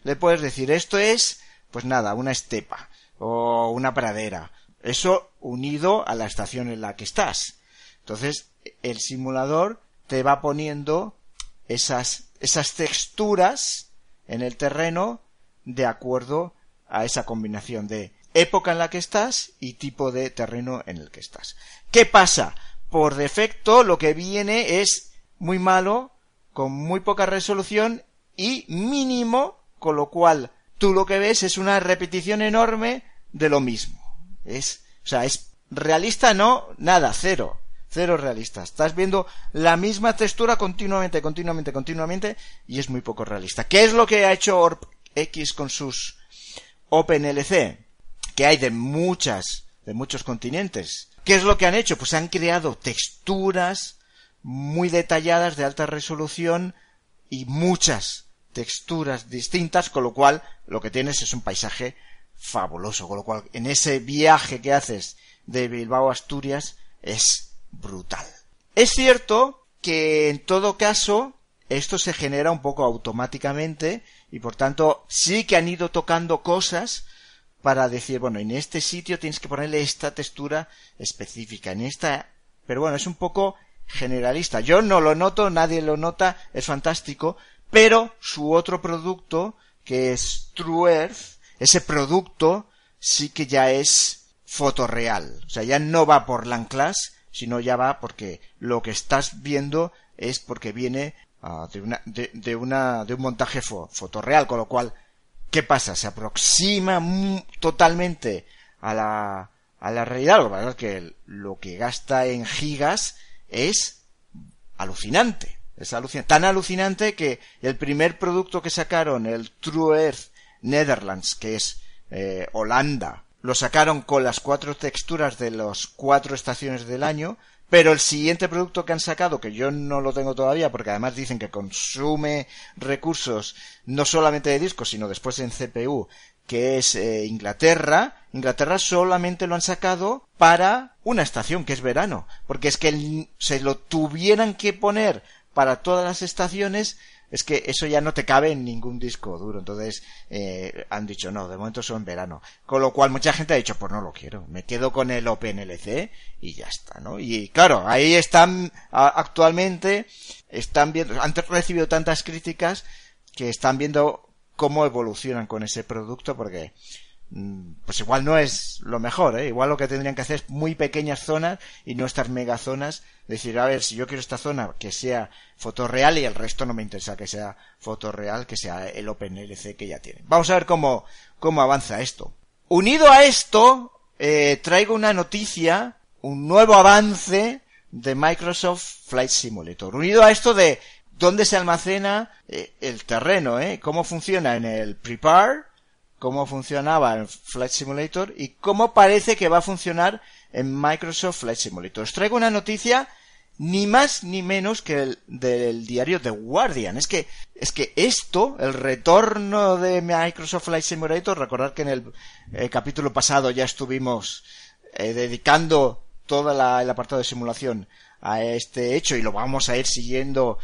le puedes decir, esto es, pues nada, una estepa o una pradera eso unido a la estación en la que estás. Entonces, el simulador te va poniendo esas, esas texturas en el terreno de acuerdo a esa combinación de época en la que estás y tipo de terreno en el que estás. ¿Qué pasa? Por defecto lo que viene es muy malo, con muy poca resolución y mínimo, con lo cual tú lo que ves es una repetición enorme de lo mismo. Es, o sea, es realista, no, nada, cero. Cero realista. Estás viendo la misma textura continuamente, continuamente, continuamente y es muy poco realista. ¿Qué es lo que ha hecho Orp X con sus OpenLC? Que hay de muchas, de muchos continentes. ¿Qué es lo que han hecho? Pues han creado texturas muy detalladas de alta resolución y muchas texturas distintas, con lo cual lo que tienes es un paisaje fabuloso, con lo cual en ese viaje que haces de Bilbao a Asturias es brutal. Es cierto que en todo caso esto se genera un poco automáticamente y por tanto sí que han ido tocando cosas para decir, bueno, en este sitio tienes que ponerle esta textura específica, en esta, pero bueno, es un poco generalista. Yo no lo noto, nadie lo nota, es fantástico, pero su otro producto, que es True Earth, ese producto sí que ya es fotorreal. O sea, ya no va por Lanclas, sino ya va porque lo que estás viendo es porque viene uh, de, una, de, una, de un montaje fo fotorreal, con lo cual, ¿qué pasa? Se aproxima totalmente a la, a la realidad. Lo que que lo que gasta en gigas es alucinante. Es alucinante. Tan alucinante que el primer producto que sacaron, el True Earth Netherlands, que es eh, Holanda, lo sacaron con las cuatro texturas de las cuatro estaciones del año, pero el siguiente producto que han sacado, que yo no lo tengo todavía, porque además dicen que consume recursos no solamente de discos, sino después en CPU, que es eh, Inglaterra, Inglaterra solamente lo han sacado para una estación, que es verano, porque es que se lo tuvieran que poner para todas las estaciones, es que eso ya no te cabe en ningún disco duro. Entonces eh, han dicho, no, de momento son verano. Con lo cual mucha gente ha dicho, pues no lo quiero, me quedo con el OpenLC y ya está, ¿no? Y claro, ahí están actualmente, están viendo, han recibido tantas críticas que están viendo cómo evolucionan con ese producto porque pues igual no es lo mejor, ¿eh? Igual lo que tendrían que hacer es muy pequeñas zonas y no estas megazonas. Decir, a ver, si yo quiero esta zona que sea fotorreal y el resto no me interesa que sea fotorreal, que sea el OpenLC que ya tienen. Vamos a ver cómo, cómo avanza esto. Unido a esto, eh, traigo una noticia, un nuevo avance de Microsoft Flight Simulator. Unido a esto de dónde se almacena eh, el terreno, ¿eh? Cómo funciona en el Prepare, cómo funcionaba en Flight Simulator y cómo parece que va a funcionar en Microsoft Flight Simulator. Os traigo una noticia ni más ni menos que el del diario The Guardian. Es que, es que esto, el retorno de Microsoft Flight Simulator, recordad que en el, eh, capítulo pasado ya estuvimos eh, dedicando todo el apartado de simulación a este hecho y lo vamos a ir siguiendo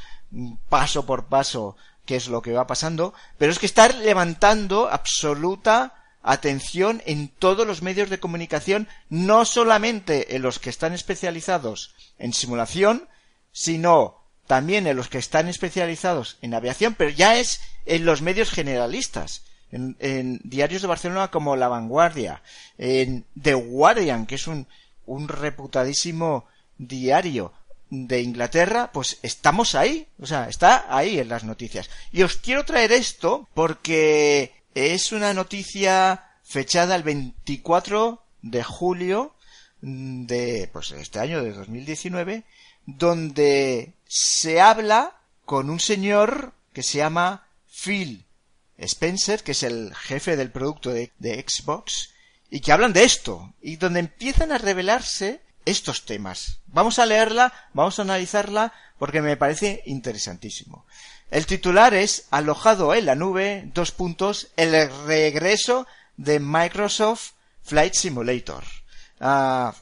paso por paso qué es lo que va pasando, pero es que estar levantando absoluta atención en todos los medios de comunicación, no solamente en los que están especializados en simulación, sino también en los que están especializados en aviación, pero ya es en los medios generalistas, en, diarios de Barcelona como La Vanguardia, en The Guardian, que es un reputadísimo diario, de Inglaterra, pues estamos ahí, o sea, está ahí en las noticias. Y os quiero traer esto porque es una noticia fechada el 24 de julio de pues este año de 2019 donde se habla con un señor que se llama Phil Spencer, que es el jefe del producto de, Xbox, y que hablan de esto, y donde empiezan a revelarse estos temas. Vamos a leerla, vamos a analizarla porque me parece interesantísimo. El titular es Alojado en la nube, dos puntos, el regreso de Microsoft Flight Simulator. Ah,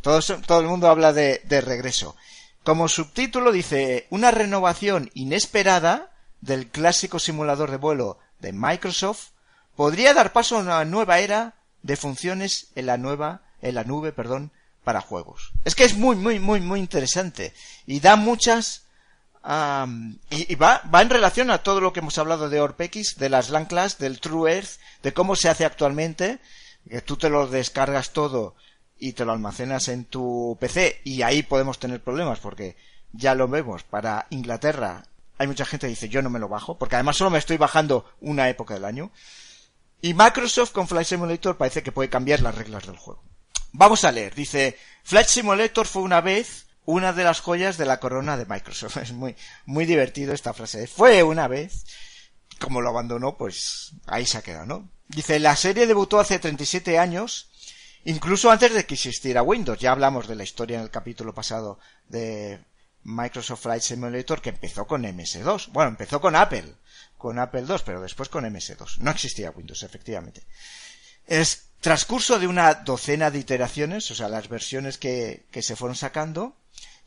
todo, el mundo habla de, de regreso. Como subtítulo dice una renovación inesperada del clásico simulador de vuelo de Microsoft podría dar paso a una nueva era de funciones en la nueva, en la nube, perdón, para juegos. Es que es muy, muy, muy, muy interesante. Y da muchas... y, va, va en relación a todo lo que hemos hablado de ORPX, de las LAN class, del True Earth, de cómo se hace actualmente, que tú te lo descargas todo y te lo almacenas en tu PC y ahí podemos tener problemas porque ya lo vemos para Inglaterra hay mucha gente que dice yo no me lo bajo porque además solo me estoy bajando una época del año y Microsoft con Flight Simulator parece que puede cambiar las reglas del juego Vamos a leer. Dice, Flight Simulator fue una vez una de las joyas de la corona de Microsoft. (laughs) Es muy, muy divertido esta frase. Fue una vez. Como lo abandonó, pues ahí se ha quedado, ¿no? Dice, la serie debutó hace 37 años, incluso antes de que existiera Windows. Ya hablamos de la historia en el capítulo pasado de Microsoft Flight Simulator que empezó con MS2. Bueno, empezó con Apple, con Apple II, pero después con MS2. No existía Windows, efectivamente. Es transcurso de una docena de iteraciones, o sea, las versiones que, se fueron sacando,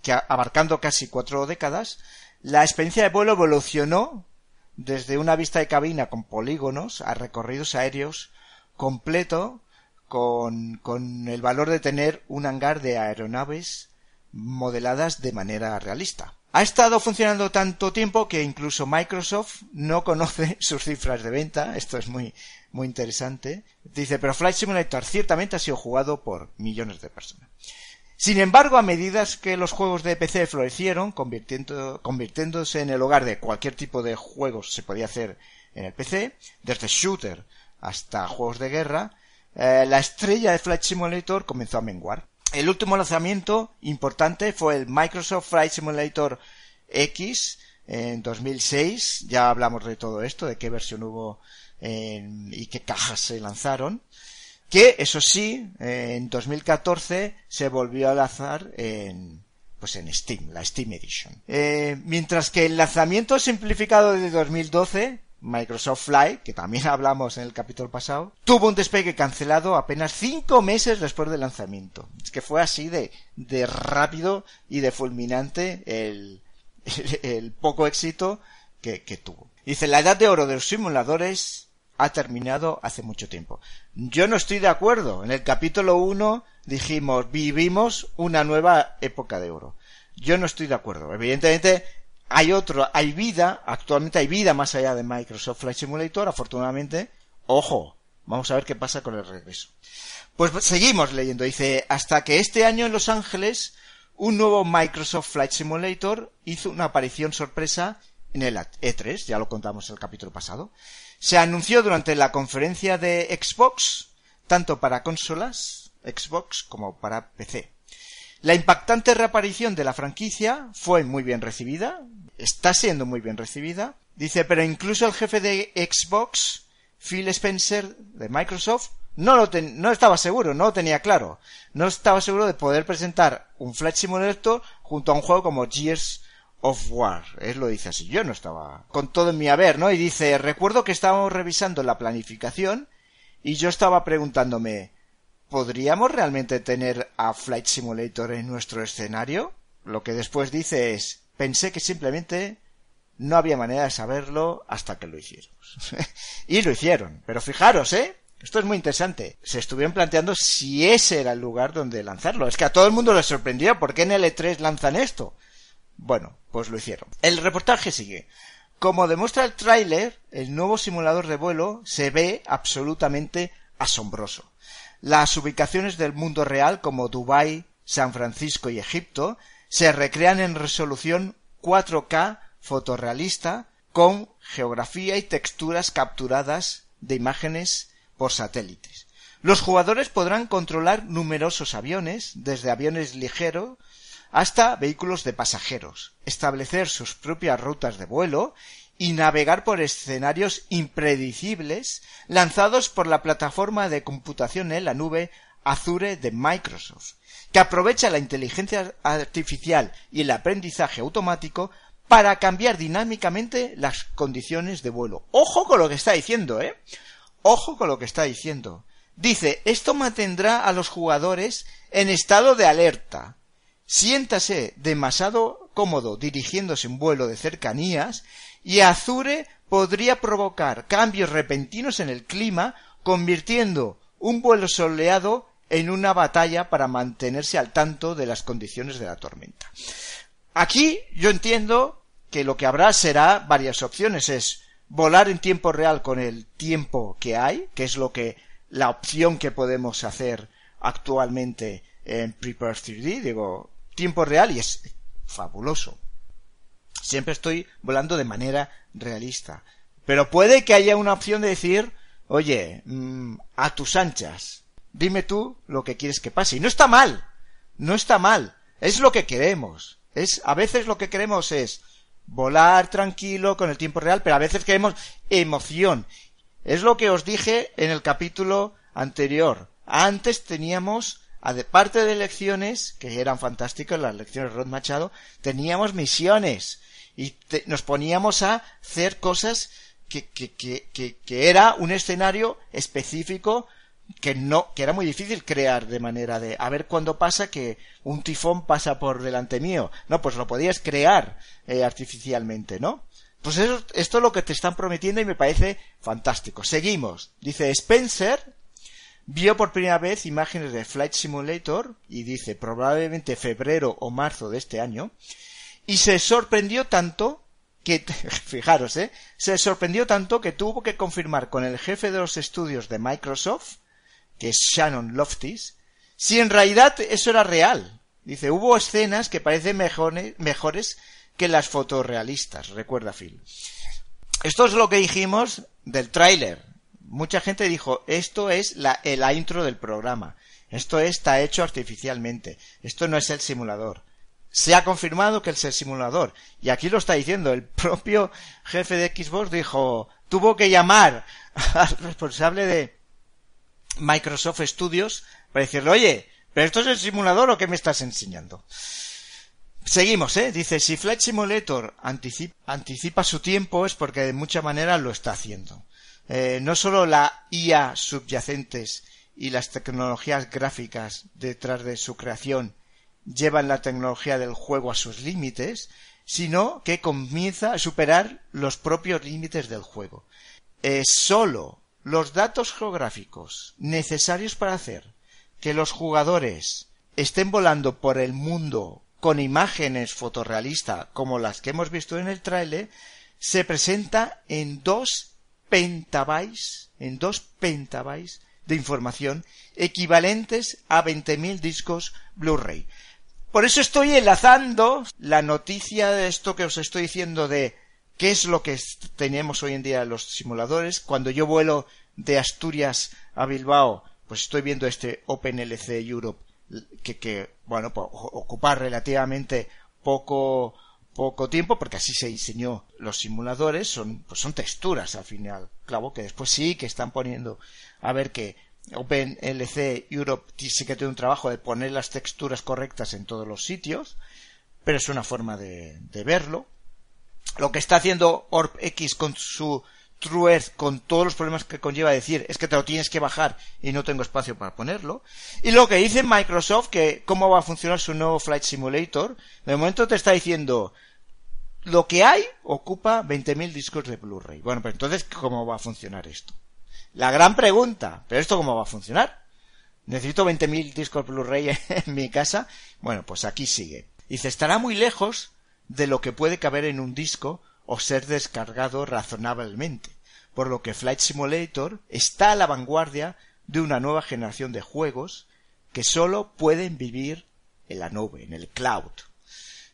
que abarcando casi cuatro décadas, la experiencia de vuelo evolucionó desde una vista de cabina con polígonos a recorridos aéreos completo con el valor de tener un hangar de aeronaves modeladas de manera realista. Ha estado funcionando tanto tiempo que incluso Microsoft no conoce (laughs) sus cifras de venta. Esto es muy, muy interesante. Dice, pero Flight Simulator ciertamente ha sido jugado por millones de personas. Sin embargo, a medida que los juegos de PC florecieron, convirtiéndose en el hogar de cualquier tipo de juegos se podía hacer en el PC, desde shooter hasta juegos de guerra, eh, la estrella de Flight Simulator comenzó a menguar. El último lanzamiento importante fue el Microsoft Flight Simulator X en 2006. Ya hablamos de todo esto, de qué versión hubo y qué cajas se lanzaron. Que, eso sí, en 2014 se volvió a lanzar en, pues en Steam, la Steam Edition. Eh, mientras que el lanzamiento simplificado de 2012 Microsoft Flight, que también (laughs) hablamos en el capítulo pasado, tuvo un despegue cancelado apenas cinco meses después del lanzamiento. Es que fue así de, de rápido y de fulminante el, (laughs) el, poco éxito que, que tuvo. Dice, la edad de oro de los simuladores ha terminado hace mucho tiempo. Yo no estoy de acuerdo. En el capítulo 1 dijimos, vivimos una nueva época de oro. Yo no estoy de acuerdo. Evidentemente, hay otro, hay vida, actualmente hay vida más allá de Microsoft Flight Simulator, afortunadamente. Ojo, vamos a ver qué pasa con el regreso. Pues seguimos leyendo, dice, hasta que este año en Los Ángeles un nuevo Microsoft Flight Simulator hizo una aparición sorpresa en el E3, ya lo contamos el capítulo pasado. Se anunció durante la conferencia de Xbox, tanto para consolas, Xbox, como para PC. La impactante reaparición de la franquicia fue muy bien recibida, está siendo muy bien recibida. Dice, pero incluso el jefe de Xbox, Phil Spencer, de Microsoft, no, lo no estaba seguro, no lo tenía claro. No estaba seguro de poder presentar un Flight Simulator junto a un juego como Gears of War. Él lo dice así. Yo no estaba con todo en mi haber, ¿no? Y dice, recuerdo que estábamos revisando la planificación y yo estaba preguntándome, ¿podríamos realmente tener a Flight Simulator en nuestro escenario? Lo que después dice es, pensé que simplemente no había manera de saberlo hasta que lo hicieron. (laughs) y lo hicieron. Pero fijaros, ¿eh? Esto es muy interesante. Se estuvieron planteando si ese era el lugar donde lanzarlo. Es que a todo el mundo le sorprendió. ¿Por qué en L3 lanzan esto? Bueno, pues lo hicieron. El reportaje sigue. Como demuestra el tráiler, el nuevo simulador de vuelo se ve absolutamente asombroso. Las ubicaciones del mundo real como Dubái, San Francisco y Egipto se recrean en resolución 4K fotorrealista con geografía y texturas capturadas de imágenes por satélites. Los jugadores podrán controlar numerosos aviones, desde aviones ligeros hasta vehículos de pasajeros, establecer sus propias rutas de vuelo y navegar por escenarios impredecibles lanzados por la plataforma de computación en la nube Azure de Microsoft, que aprovecha la inteligencia artificial y el aprendizaje automático para cambiar dinámicamente las condiciones de vuelo. Ojo con lo que está diciendo, ¿eh? Ojo con lo que está diciendo. Dice, esto mantendrá a los jugadores en estado de alerta. Siéntase demasiado cómodo dirigiéndose un vuelo de cercanías y Azure podría provocar cambios repentinos en el clima, convirtiendo un vuelo soleado en una batalla para mantenerse al tanto de las condiciones de la tormenta. Aquí yo entiendo que lo que habrá será varias opciones. Es volar en tiempo real con el tiempo que hay, que es lo que la opción que podemos hacer actualmente en Prepare 3D, digo, tiempo real y es fabuloso. Siempre estoy volando de manera realista. Pero puede que haya una opción de decir, oye, mm, a tus anchas, dime tú lo que quieres que pase. Y no está mal, no está mal, es lo que queremos. Es, a veces lo que queremos es volar tranquilo con el tiempo real, pero a veces queremos emoción. Es lo que os dije en el capítulo anterior. Antes teníamos aparte de lecciones, que eran fantásticas, las lecciones de Rod Machado, teníamos misiones y nos poníamos a hacer cosas que, que, que, que, era un escenario específico que no, que era muy difícil crear de manera de, a ver cuándo pasa que un tifón pasa por delante mío. No, pues lo podías crear eh, artificialmente, ¿no? Pues eso, esto es lo que te están prometiendo y me parece fantástico. Seguimos. Dice Spencer vio por primera vez imágenes de Flight Simulator y dice probablemente febrero o marzo de este año y se sorprendió tanto que, (laughs) fijaros, ¿eh? Se sorprendió tanto que tuvo que confirmar con el jefe de los estudios de Microsoft que es Shannon Loftis, si en realidad eso era real. Dice, hubo escenas que parecen mejores, que las fotorrealistas, recuerda Phil. Esto es lo que dijimos del tráiler. Mucha gente dijo, esto es la, la intro del programa. Esto está hecho artificialmente. Esto no es el simulador. Se ha confirmado que es el simulador. Y aquí lo está diciendo. El propio jefe de Xbox dijo, tuvo que llamar al responsable de, Microsoft Studios para decirle, oye, ¿pero esto es el simulador o qué me estás enseñando? Seguimos, ¿eh? Dice, si Flight Simulator anticipa, su tiempo es porque de mucha manera lo está haciendo. Eh, no solo la IA subyacentes y las tecnologías gráficas detrás de su creación llevan la tecnología del juego a sus límites, sino que comienza a superar los propios límites del juego. Eh, solo los datos geográficos necesarios para hacer que los jugadores estén volando por el mundo con imágenes fotorrealistas como las que hemos visto en el trailer se presenta en dos pentabytes, en dos pentabytes de información equivalentes a 20.000 discos Blu-ray. Por eso estoy enlazando la noticia de esto que os estoy diciendo de ¿Qué es lo que tenemos hoy en día los simuladores? Cuando yo vuelo de Asturias a Bilbao, pues estoy viendo este OpenLC Europe que, bueno, pues, ocupa relativamente poco poco tiempo porque así se diseñó los simuladores son pues son texturas al final claro que después sí que están poniendo a ver que OpenLC Europe sí que tiene un trabajo de poner las texturas correctas en todos los sitios pero es una forma de verlo lo que está haciendo OrbX con su True Earth, con todos los problemas que conlleva decir, es que te lo tienes que bajar y no tengo espacio para ponerlo. Y lo que dice Microsoft, que cómo va a funcionar su nuevo Flight Simulator, de momento te está diciendo, lo que hay ocupa 20.000 discos de Blu-ray. Bueno, pero entonces, ¿cómo va a funcionar esto? La gran pregunta, ¿pero esto cómo va a funcionar? ¿Necesito 20.000 discos Blu-ray (laughs) en mi casa? Bueno, pues aquí sigue. Dice, estará muy lejos de lo que puede caber en un disco o ser descargado razonablemente, por lo que Flight Simulator está a la vanguardia de una nueva generación de juegos que sólo pueden vivir en la nube, en el cloud.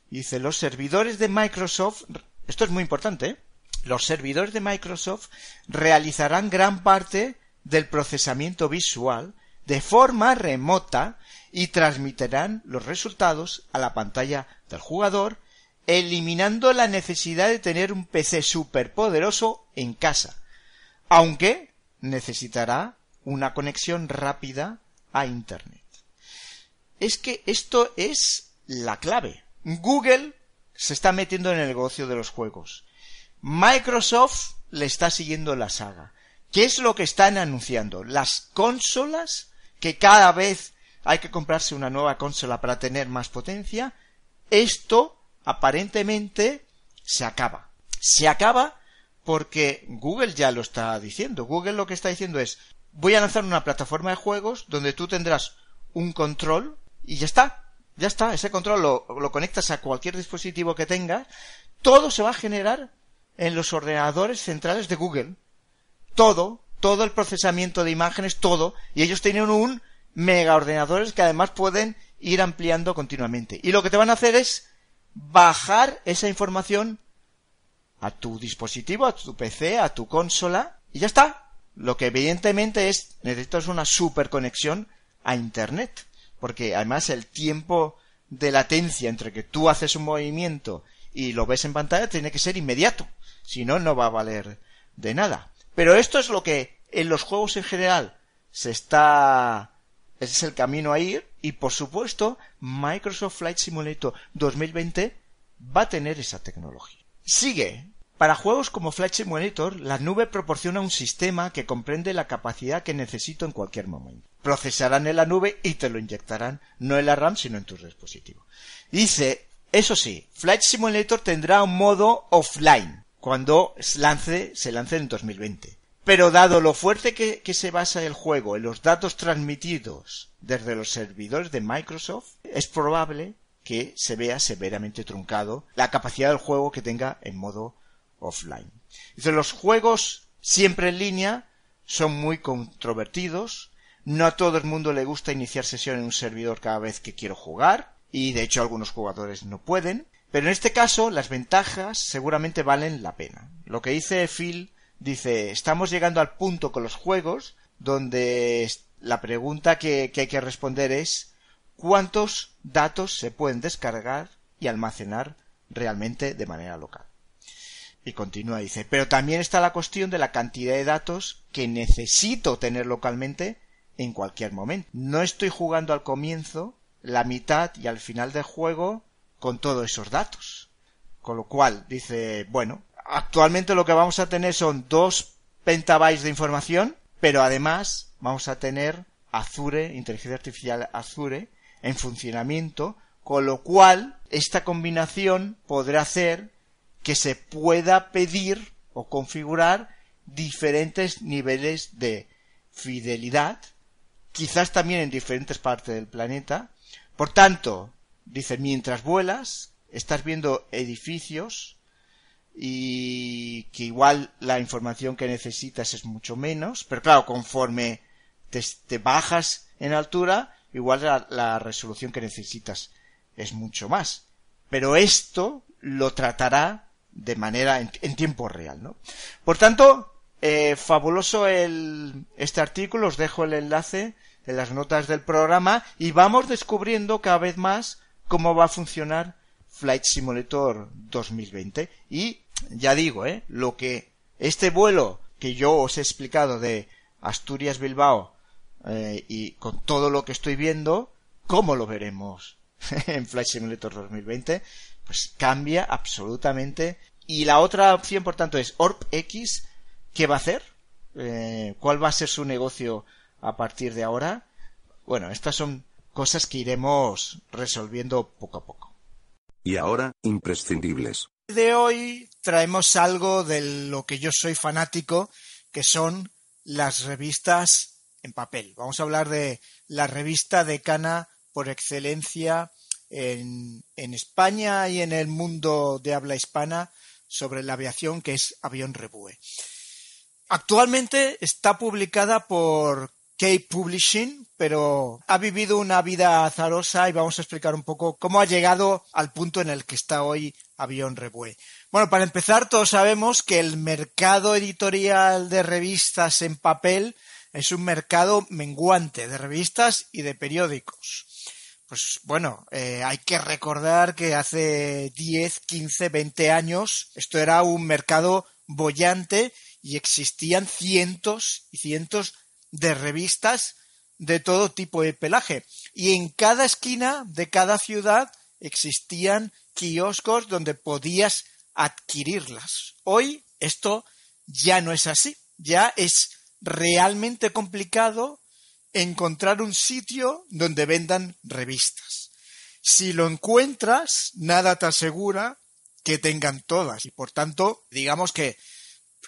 Dice, los servidores de Microsoft, esto es muy importante, ¿eh? los servidores de Microsoft realizarán gran parte del procesamiento visual de forma remota y transmitirán los resultados a la pantalla del jugador eliminando la necesidad de tener un PC superpoderoso en casa, aunque necesitará una conexión rápida a Internet. Es que esto es la clave. Google se está metiendo en el negocio de los juegos. Microsoft le está siguiendo la saga. ¿Qué es lo que están anunciando? Las consolas, que cada vez hay que comprarse una nueva consola para tener más potencia. Esto aparentemente se acaba. Se acaba porque Google ya lo está diciendo. Google lo que está diciendo es voy a lanzar una plataforma de juegos donde tú tendrás un control y ya está. Ya está, ese control lo, conectas a cualquier dispositivo que tengas. Todo se va a generar en los ordenadores centrales de Google. Todo, todo el procesamiento de imágenes, todo. Y ellos tienen un mega ordenadores que además pueden ir ampliando continuamente. Y lo que te van a hacer es bajar esa información a tu dispositivo, a tu PC, a tu consola y ya está. Lo que evidentemente es necesitas una super conexión a internet, porque además el tiempo de latencia entre que tú haces un movimiento y lo ves en pantalla tiene que ser inmediato, si no no va a valer de nada. Pero esto es lo que en los juegos en general se está ese es el camino a ir Y por supuesto, Microsoft Flight Simulator 2020 va a tener esa tecnología. Sigue. Para juegos como Flight Simulator, la nube proporciona un sistema que comprende la capacidad que necesito en cualquier momento. Procesarán en la nube y te lo inyectarán, no en la RAM, sino en tu dispositivo. Dice, eso sí, Flight Simulator tendrá un modo offline cuando lance, se lance en 2020. Pero dado lo fuerte que, que, se basa el juego en los datos transmitidos desde los servidores de Microsoft, es probable que se vea severamente truncado la capacidad del juego que tenga en modo offline. Dice, los juegos siempre en línea son muy controvertidos, no a todo el mundo le gusta iniciar sesión en un servidor cada vez que quiero jugar, y de hecho algunos jugadores no pueden, pero en este caso las ventajas seguramente valen la pena. Lo que dice Phil dice, estamos llegando al punto con los juegos donde la pregunta que, que hay que responder es cuántos datos se pueden descargar y almacenar realmente de manera local. Y continúa, dice, pero también está la cuestión de la cantidad de datos que necesito tener localmente en cualquier momento. No estoy jugando al comienzo, la mitad y al final del juego con todos esos datos. Con lo cual, dice, bueno, actualmente lo que vamos a tener son dos petabytes de información, pero además vamos a tener Azure, inteligencia artificial Azure, en funcionamiento, con lo cual esta combinación podrá hacer que se pueda pedir o configurar diferentes niveles de fidelidad, quizás también en diferentes partes del planeta. Por tanto, dice, mientras vuelas, estás viendo edificios y que igual la información que necesitas es mucho menos, pero claro, conforme te, bajas en altura, igual la, resolución que necesitas es mucho más. Pero esto lo tratará de manera en, en tiempo real, ¿no? Por tanto, eh, fabuloso el, este artículo, os dejo el enlace en las notas del programa y vamos descubriendo cada vez más cómo va a funcionar Flight Simulator 2020. Y ya digo, ¿eh? lo que este vuelo que yo os he explicado de Asturias Bilbao eh, y con todo lo que estoy viendo, ¿cómo lo veremos (laughs) en Flight Simulator 2020? Pues cambia absolutamente. Y la otra opción, por tanto, es OrbX. ¿Qué va a hacer? Eh, ¿Cuál va a ser su negocio a partir de ahora? Bueno, estas son cosas que iremos resolviendo poco a poco. Y ahora, imprescindibles. De hoy traemos algo de lo que yo soy fanático, que son las revistas en papel. Vamos a hablar de la revista decana por excelencia en, España y en el mundo de habla hispana sobre la aviación, que es Avión Rebue. Actualmente está publicada por Cape Publishing, pero ha vivido una vida azarosa y vamos a explicar un poco cómo ha llegado al punto en el que está hoy Avión Rebue. Bueno, para empezar, todos sabemos que el mercado editorial de revistas en papel es un mercado menguante de revistas y de periódicos. Pues bueno, eh, hay que recordar que hace 10, 15, 20 años esto era un mercado bollante y existían cientos y cientos de revistas de todo tipo de pelaje. Y en cada esquina de cada ciudad existían kioscos donde podías adquirirlas. Hoy esto ya no es así. Ya es realmente complicado encontrar un sitio donde vendan revistas. Si lo encuentras, nada te asegura que tengan todas. Y por tanto, digamos que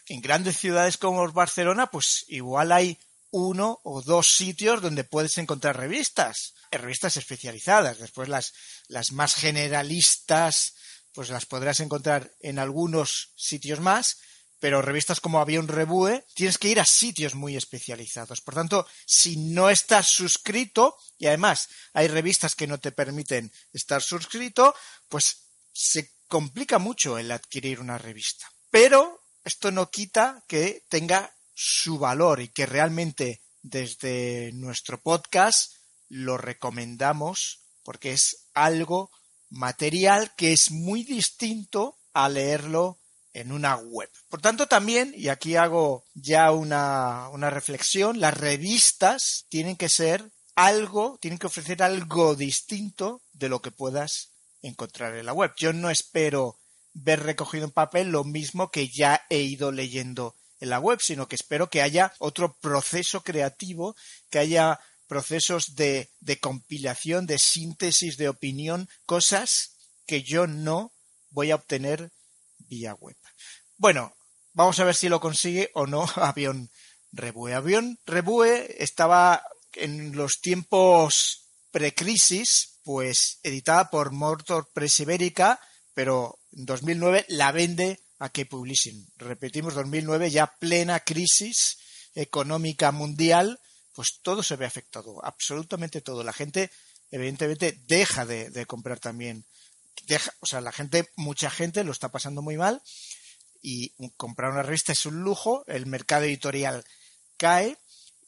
en grandes ciudades como Barcelona, pues igual hay uno o dos sitios donde puedes encontrar revistas, revistas especializadas. Después las, las más generalistas, pues las podrás encontrar en algunos sitios más, pero revistas como Avión Rebue tienes que ir a sitios muy especializados. Por tanto, si no estás suscrito, y además hay revistas que no te permiten estar suscrito, pues se complica mucho el adquirir una revista. Pero esto no quita que tenga su valor y que realmente desde nuestro podcast lo recomendamos porque es algo material que es muy distinto a leerlo en una web. Por tanto, también, y aquí hago ya una, una reflexión, las revistas tienen que ser algo, tienen que ofrecer algo distinto de lo que puedas encontrar en la web. Yo no espero ver recogido en papel lo mismo que ya he ido leyendo en la web, sino que espero que haya otro proceso creativo, que haya procesos de, de compilación, de síntesis, de opinión, cosas que yo no voy a obtener vía web. Bueno, vamos a ver si lo consigue o no (laughs) Avión Rebue. Avión Rebue estaba en los tiempos precrisis, pues editada por Mortor Press Ibérica, pero en 2009 la vende a que Publishing. Repetimos, 2009 ya plena crisis económica mundial, pues todo se ve afectado, absolutamente todo. La gente, evidentemente, deja de, comprar también. O sea, la gente, mucha gente lo está pasando muy mal y comprar una revista es un lujo, el mercado editorial cae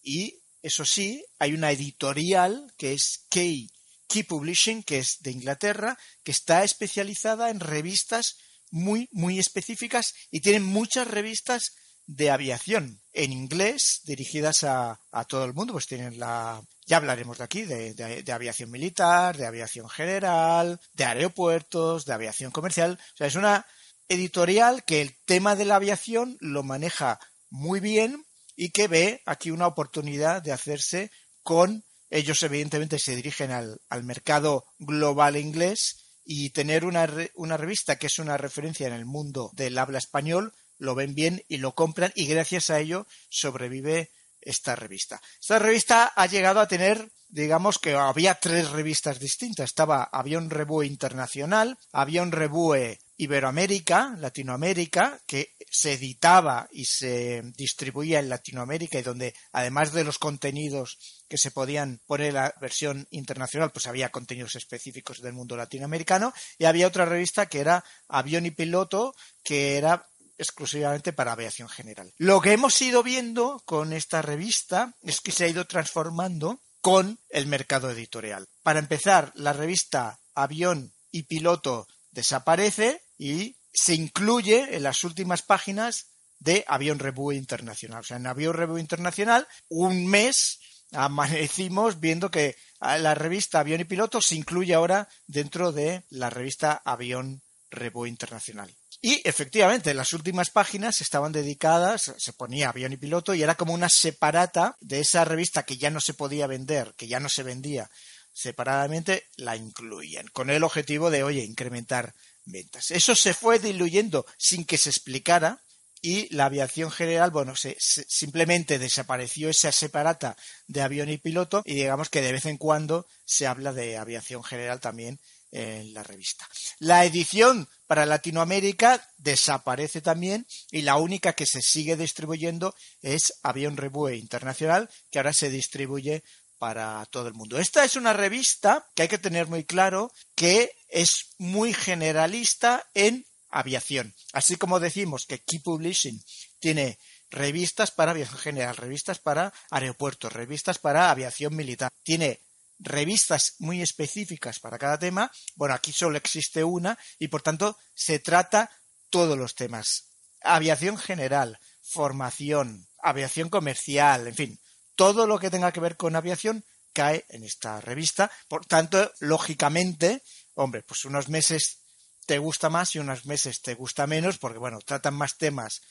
y eso sí, hay una editorial que es Key, Key Publishing, que es de Inglaterra, que está especializada en revistas muy, muy específicas y tienen muchas revistas de aviación en inglés dirigidas a, todo el mundo. Pues tienen la, ya hablaremos de aquí, de, de, aviación militar, de aviación general, de aeropuertos, de aviación comercial. O sea, es una editorial que el tema de la aviación lo maneja muy bien y que ve aquí una oportunidad de hacerse con ellos evidentemente se dirigen al, al mercado global inglés y tener una, una, revista que es una referencia en el mundo del habla español, lo ven bien y lo compran y gracias a ello sobrevive esta revista. Esta revista ha llegado a tener, digamos que había tres revistas distintas. Estaba Avión Revue Internacional, Avión Revue Iberoamérica, Latinoamérica, que se editaba y se distribuía en Latinoamérica y donde además de los contenidos que se podían poner en la versión internacional, pues había contenidos específicos del mundo latinoamericano y había otra revista que era Avión y Piloto, que era exclusivamente para aviación general. Lo que hemos ido viendo con esta revista es que se ha ido transformando con el mercado editorial. Para empezar, la revista Avión y Piloto desaparece y se incluye en las últimas páginas de Avión Revue Internacional. O sea, en Avión Revue Internacional, un mes amanecimos viendo que la revista Avión y Piloto se incluye ahora dentro de la revista Avión Revue Internacional. Y efectivamente, las últimas páginas estaban dedicadas, se ponía avión y piloto y era como una separata de esa revista que ya no se podía vender, que ya no se vendía separadamente, la incluían, con el objetivo de, oye, incrementar ventas. Eso se fue diluyendo sin que se explicara y la aviación general, bueno, se, simplemente desapareció esa separata de avión y piloto y digamos que de vez en cuando se habla de aviación general también en la revista. La edición para Latinoamérica desaparece también y la única que se sigue distribuyendo es Avión Revue Internacional, que ahora se distribuye para todo el mundo. Esta es una revista que hay que tener muy claro que es muy generalista en aviación. Así como decimos que Key Publishing tiene revistas para aviación general, revistas para aeropuertos, revistas para aviación militar. Tiene revistas muy específicas para cada tema. Bueno, aquí solo existe una y por tanto se trata todos los temas. Aviación general, formación, aviación comercial, en fin, todo lo que tenga que ver con aviación cae en esta revista. Por tanto, lógicamente, hombre, pues unos meses te gusta más y unos meses te gusta menos, porque bueno, tratan más temas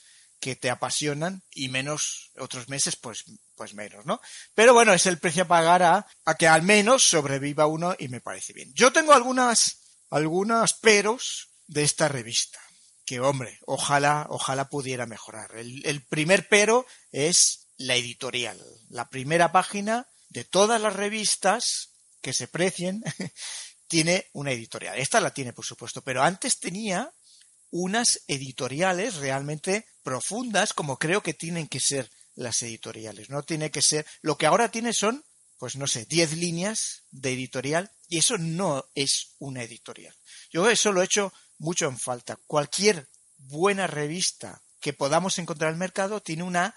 que te apasionan y menos otros meses, pues, pues menos, ¿no? Pero bueno, es el precio a pagar a, a que al menos sobreviva uno y me parece bien. Yo tengo algunas, algunas peros de esta revista. Que hombre, ojalá, ojalá pudiera mejorar. El, el primer pero es la editorial. La primera página de todas las revistas que se precien (laughs) tiene una editorial. Esta la tiene, por supuesto, pero antes tenía unas editoriales realmente profundas, como creo que tienen que ser las editoriales. No tiene que ser. Lo que ahora tiene son, pues no sé, 10 líneas de editorial, y eso no es una editorial. Yo eso lo he hecho mucho en falta. Cualquier buena revista que podamos encontrar en el mercado tiene una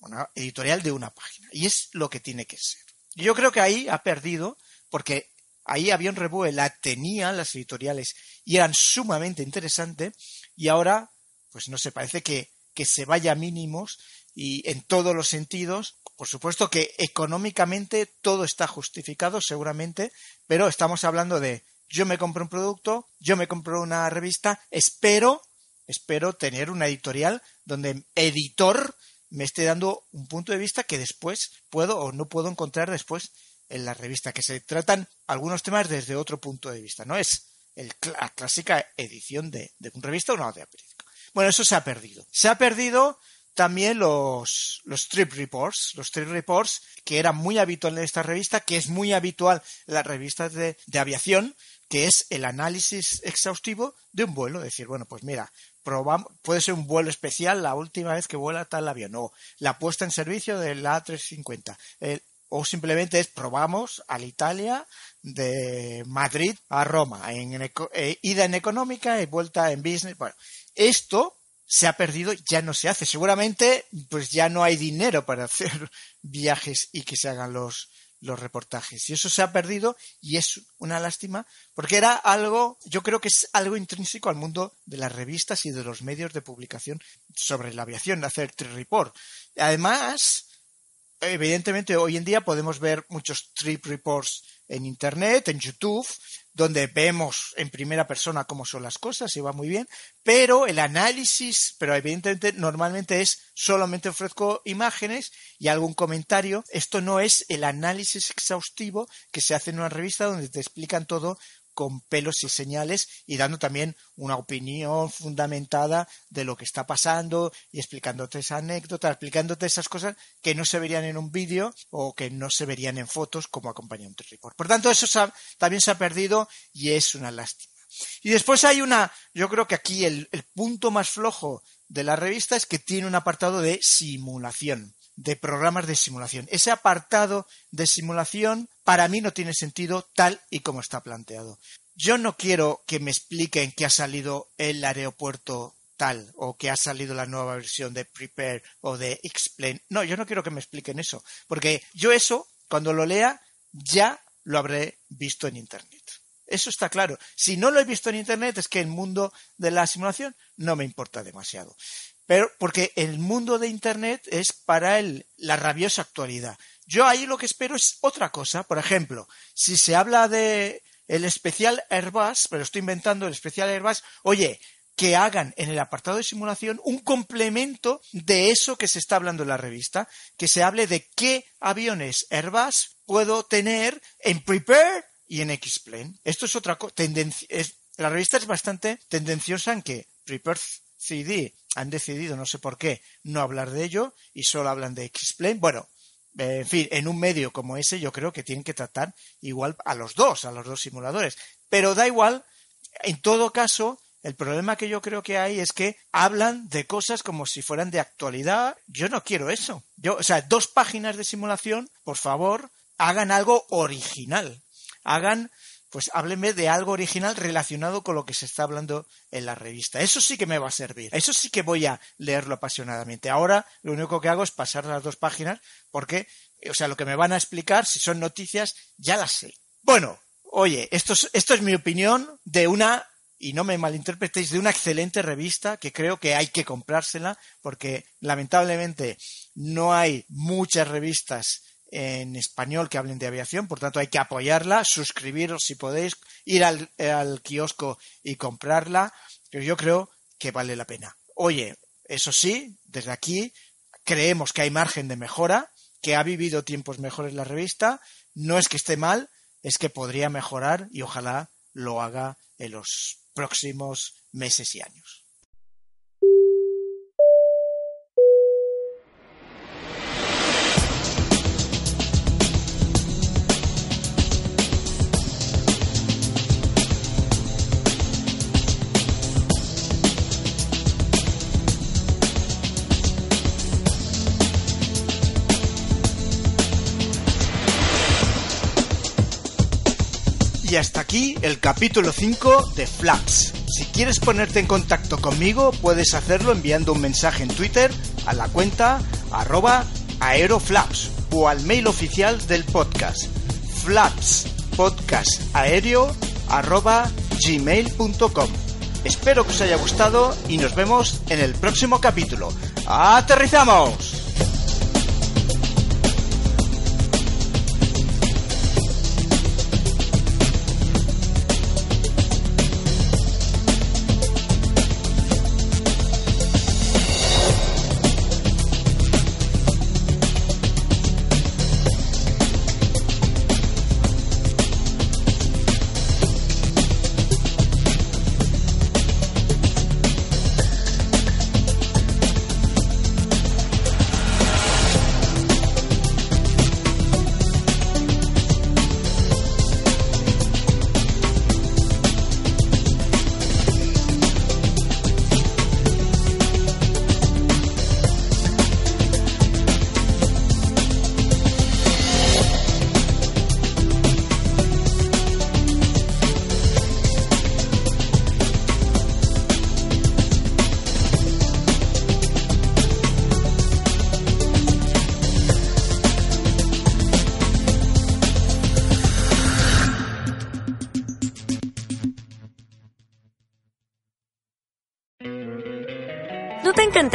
una editorial de una página. Y es lo que tiene que ser. Yo creo que ahí ha perdido, porque ahí Avión Revue la tenía las editoriales y eran sumamente interesantes, y ahora, pues no sé, parece que, que se vaya a mínimos y en todos los sentidos, por supuesto que económicamente todo está justificado seguramente, pero estamos hablando de yo me compro un producto, yo me compro una revista, espero, espero tener una editorial donde editor me esté dando un punto de vista que después puedo o no puedo encontrar después en la revista, que se tratan algunos temas desde otro punto de vista, no es el, la clásica edición de, de una revista o una de periódico. Bueno, eso se ha perdido. Se ha perdido también los, los trip reports, los trip reports que era muy habitual en esta revista, que es muy habitual en las revistas de, de aviación, que es el análisis exhaustivo de un vuelo. Decir, bueno, pues mira, probamos, puede ser un vuelo especial la última vez que vuela tal avión, o la puesta en servicio del A350, eh, o simplemente es probamos al Italia de Madrid a Roma, en, eh, ida en económica y vuelta en business. Bueno, esto se ha perdido, ya no se hace. Seguramente, pues ya no hay dinero para (laughs) hacer viajes y que se hagan los, los reportajes. Y eso se ha perdido y es una lástima porque era algo, yo creo que es algo intrínseco al mundo de las revistas y de los medios de publicación sobre la aviación, hacer trip report. Además, evidentemente hoy en día podemos ver muchos trip reports en Internet, en YouTube, donde vemos en primera persona cómo son las cosas y va muy bien, pero el análisis, pero evidentemente normalmente es solamente ofrezco imágenes y algún comentario. Esto no es el análisis exhaustivo que se hace en una revista donde te explican todo con pelos y señales y dando también una opinión fundamentada de lo que está pasando y explicándote esa anécdota, explicándote esas cosas que no se verían en un vídeo o que no se verían en fotos como acompañante report. Por tanto, eso también se ha perdido y es una lástima. Y después hay una, yo creo que aquí el punto más flojo de la revista es que tiene un apartado de simulación de programas de simulación. Ese apartado de simulación para mí no tiene sentido tal y como está planteado. Yo no quiero que me expliquen que ha salido el aeropuerto tal o que ha salido la nueva versión de Prepare o de Explain. No, yo no quiero que me expliquen eso, porque yo eso, cuando lo lea, ya lo habré visto en Internet. Eso está claro. Si no lo he visto en Internet es que el mundo de la simulación no me importa demasiado. Pero porque el mundo de Internet es para el, la rabiosa actualidad. Yo ahí lo que espero es otra cosa. Por ejemplo, si se habla de el especial Airbus, pero estoy inventando el especial Airbus, oye, que hagan en el apartado de simulación un complemento de eso que se está hablando en la revista, que se hable de qué aviones Airbus puedo tener en Prepare y en X-Plane. Esto es otra cosa. La revista es bastante tendenciosa en que Prepare CD han decidido, no sé por qué, no hablar de ello y solo hablan de X-Plane. Bueno, en fin, en un medio como ese yo creo que tienen que tratar igual a los dos, a los dos simuladores. Pero da igual, en todo caso, el problema que yo creo que hay es que hablan de cosas como si fueran de actualidad. Yo no quiero eso. Yo, o sea, dos páginas de simulación, por favor, hagan algo original. Hagan pues hábleme de algo original relacionado con lo que se está hablando en la revista. Eso sí que me va a servir. Eso sí que voy a leerlo apasionadamente. Ahora lo único que hago es pasar las dos páginas porque, o sea, lo que me van a explicar, si son noticias, ya las sé. Bueno, oye, esto es, esto es mi opinión de una, y no me malinterpretéis, de una excelente revista que creo que hay que comprársela porque lamentablemente no hay muchas revistas en español que hablen de aviación, por tanto hay que apoyarla, suscribiros si podéis, ir al, kiosco y comprarla, pero yo creo que vale la pena. Oye, eso sí, desde aquí creemos que hay margen de mejora, que ha vivido tiempos mejores la revista, no es que esté mal, es que podría mejorar y ojalá lo haga en los próximos meses y años. Hasta aquí el capítulo 5 de Flaps. Si quieres ponerte en contacto conmigo, puedes hacerlo enviando un mensaje en Twitter a la cuenta arroba aeroflaps o al mail oficial del podcast flaps podcast aéreo arroba gmail.com. Espero que os haya gustado y nos vemos en el próximo capítulo. ¡Aterrizamos!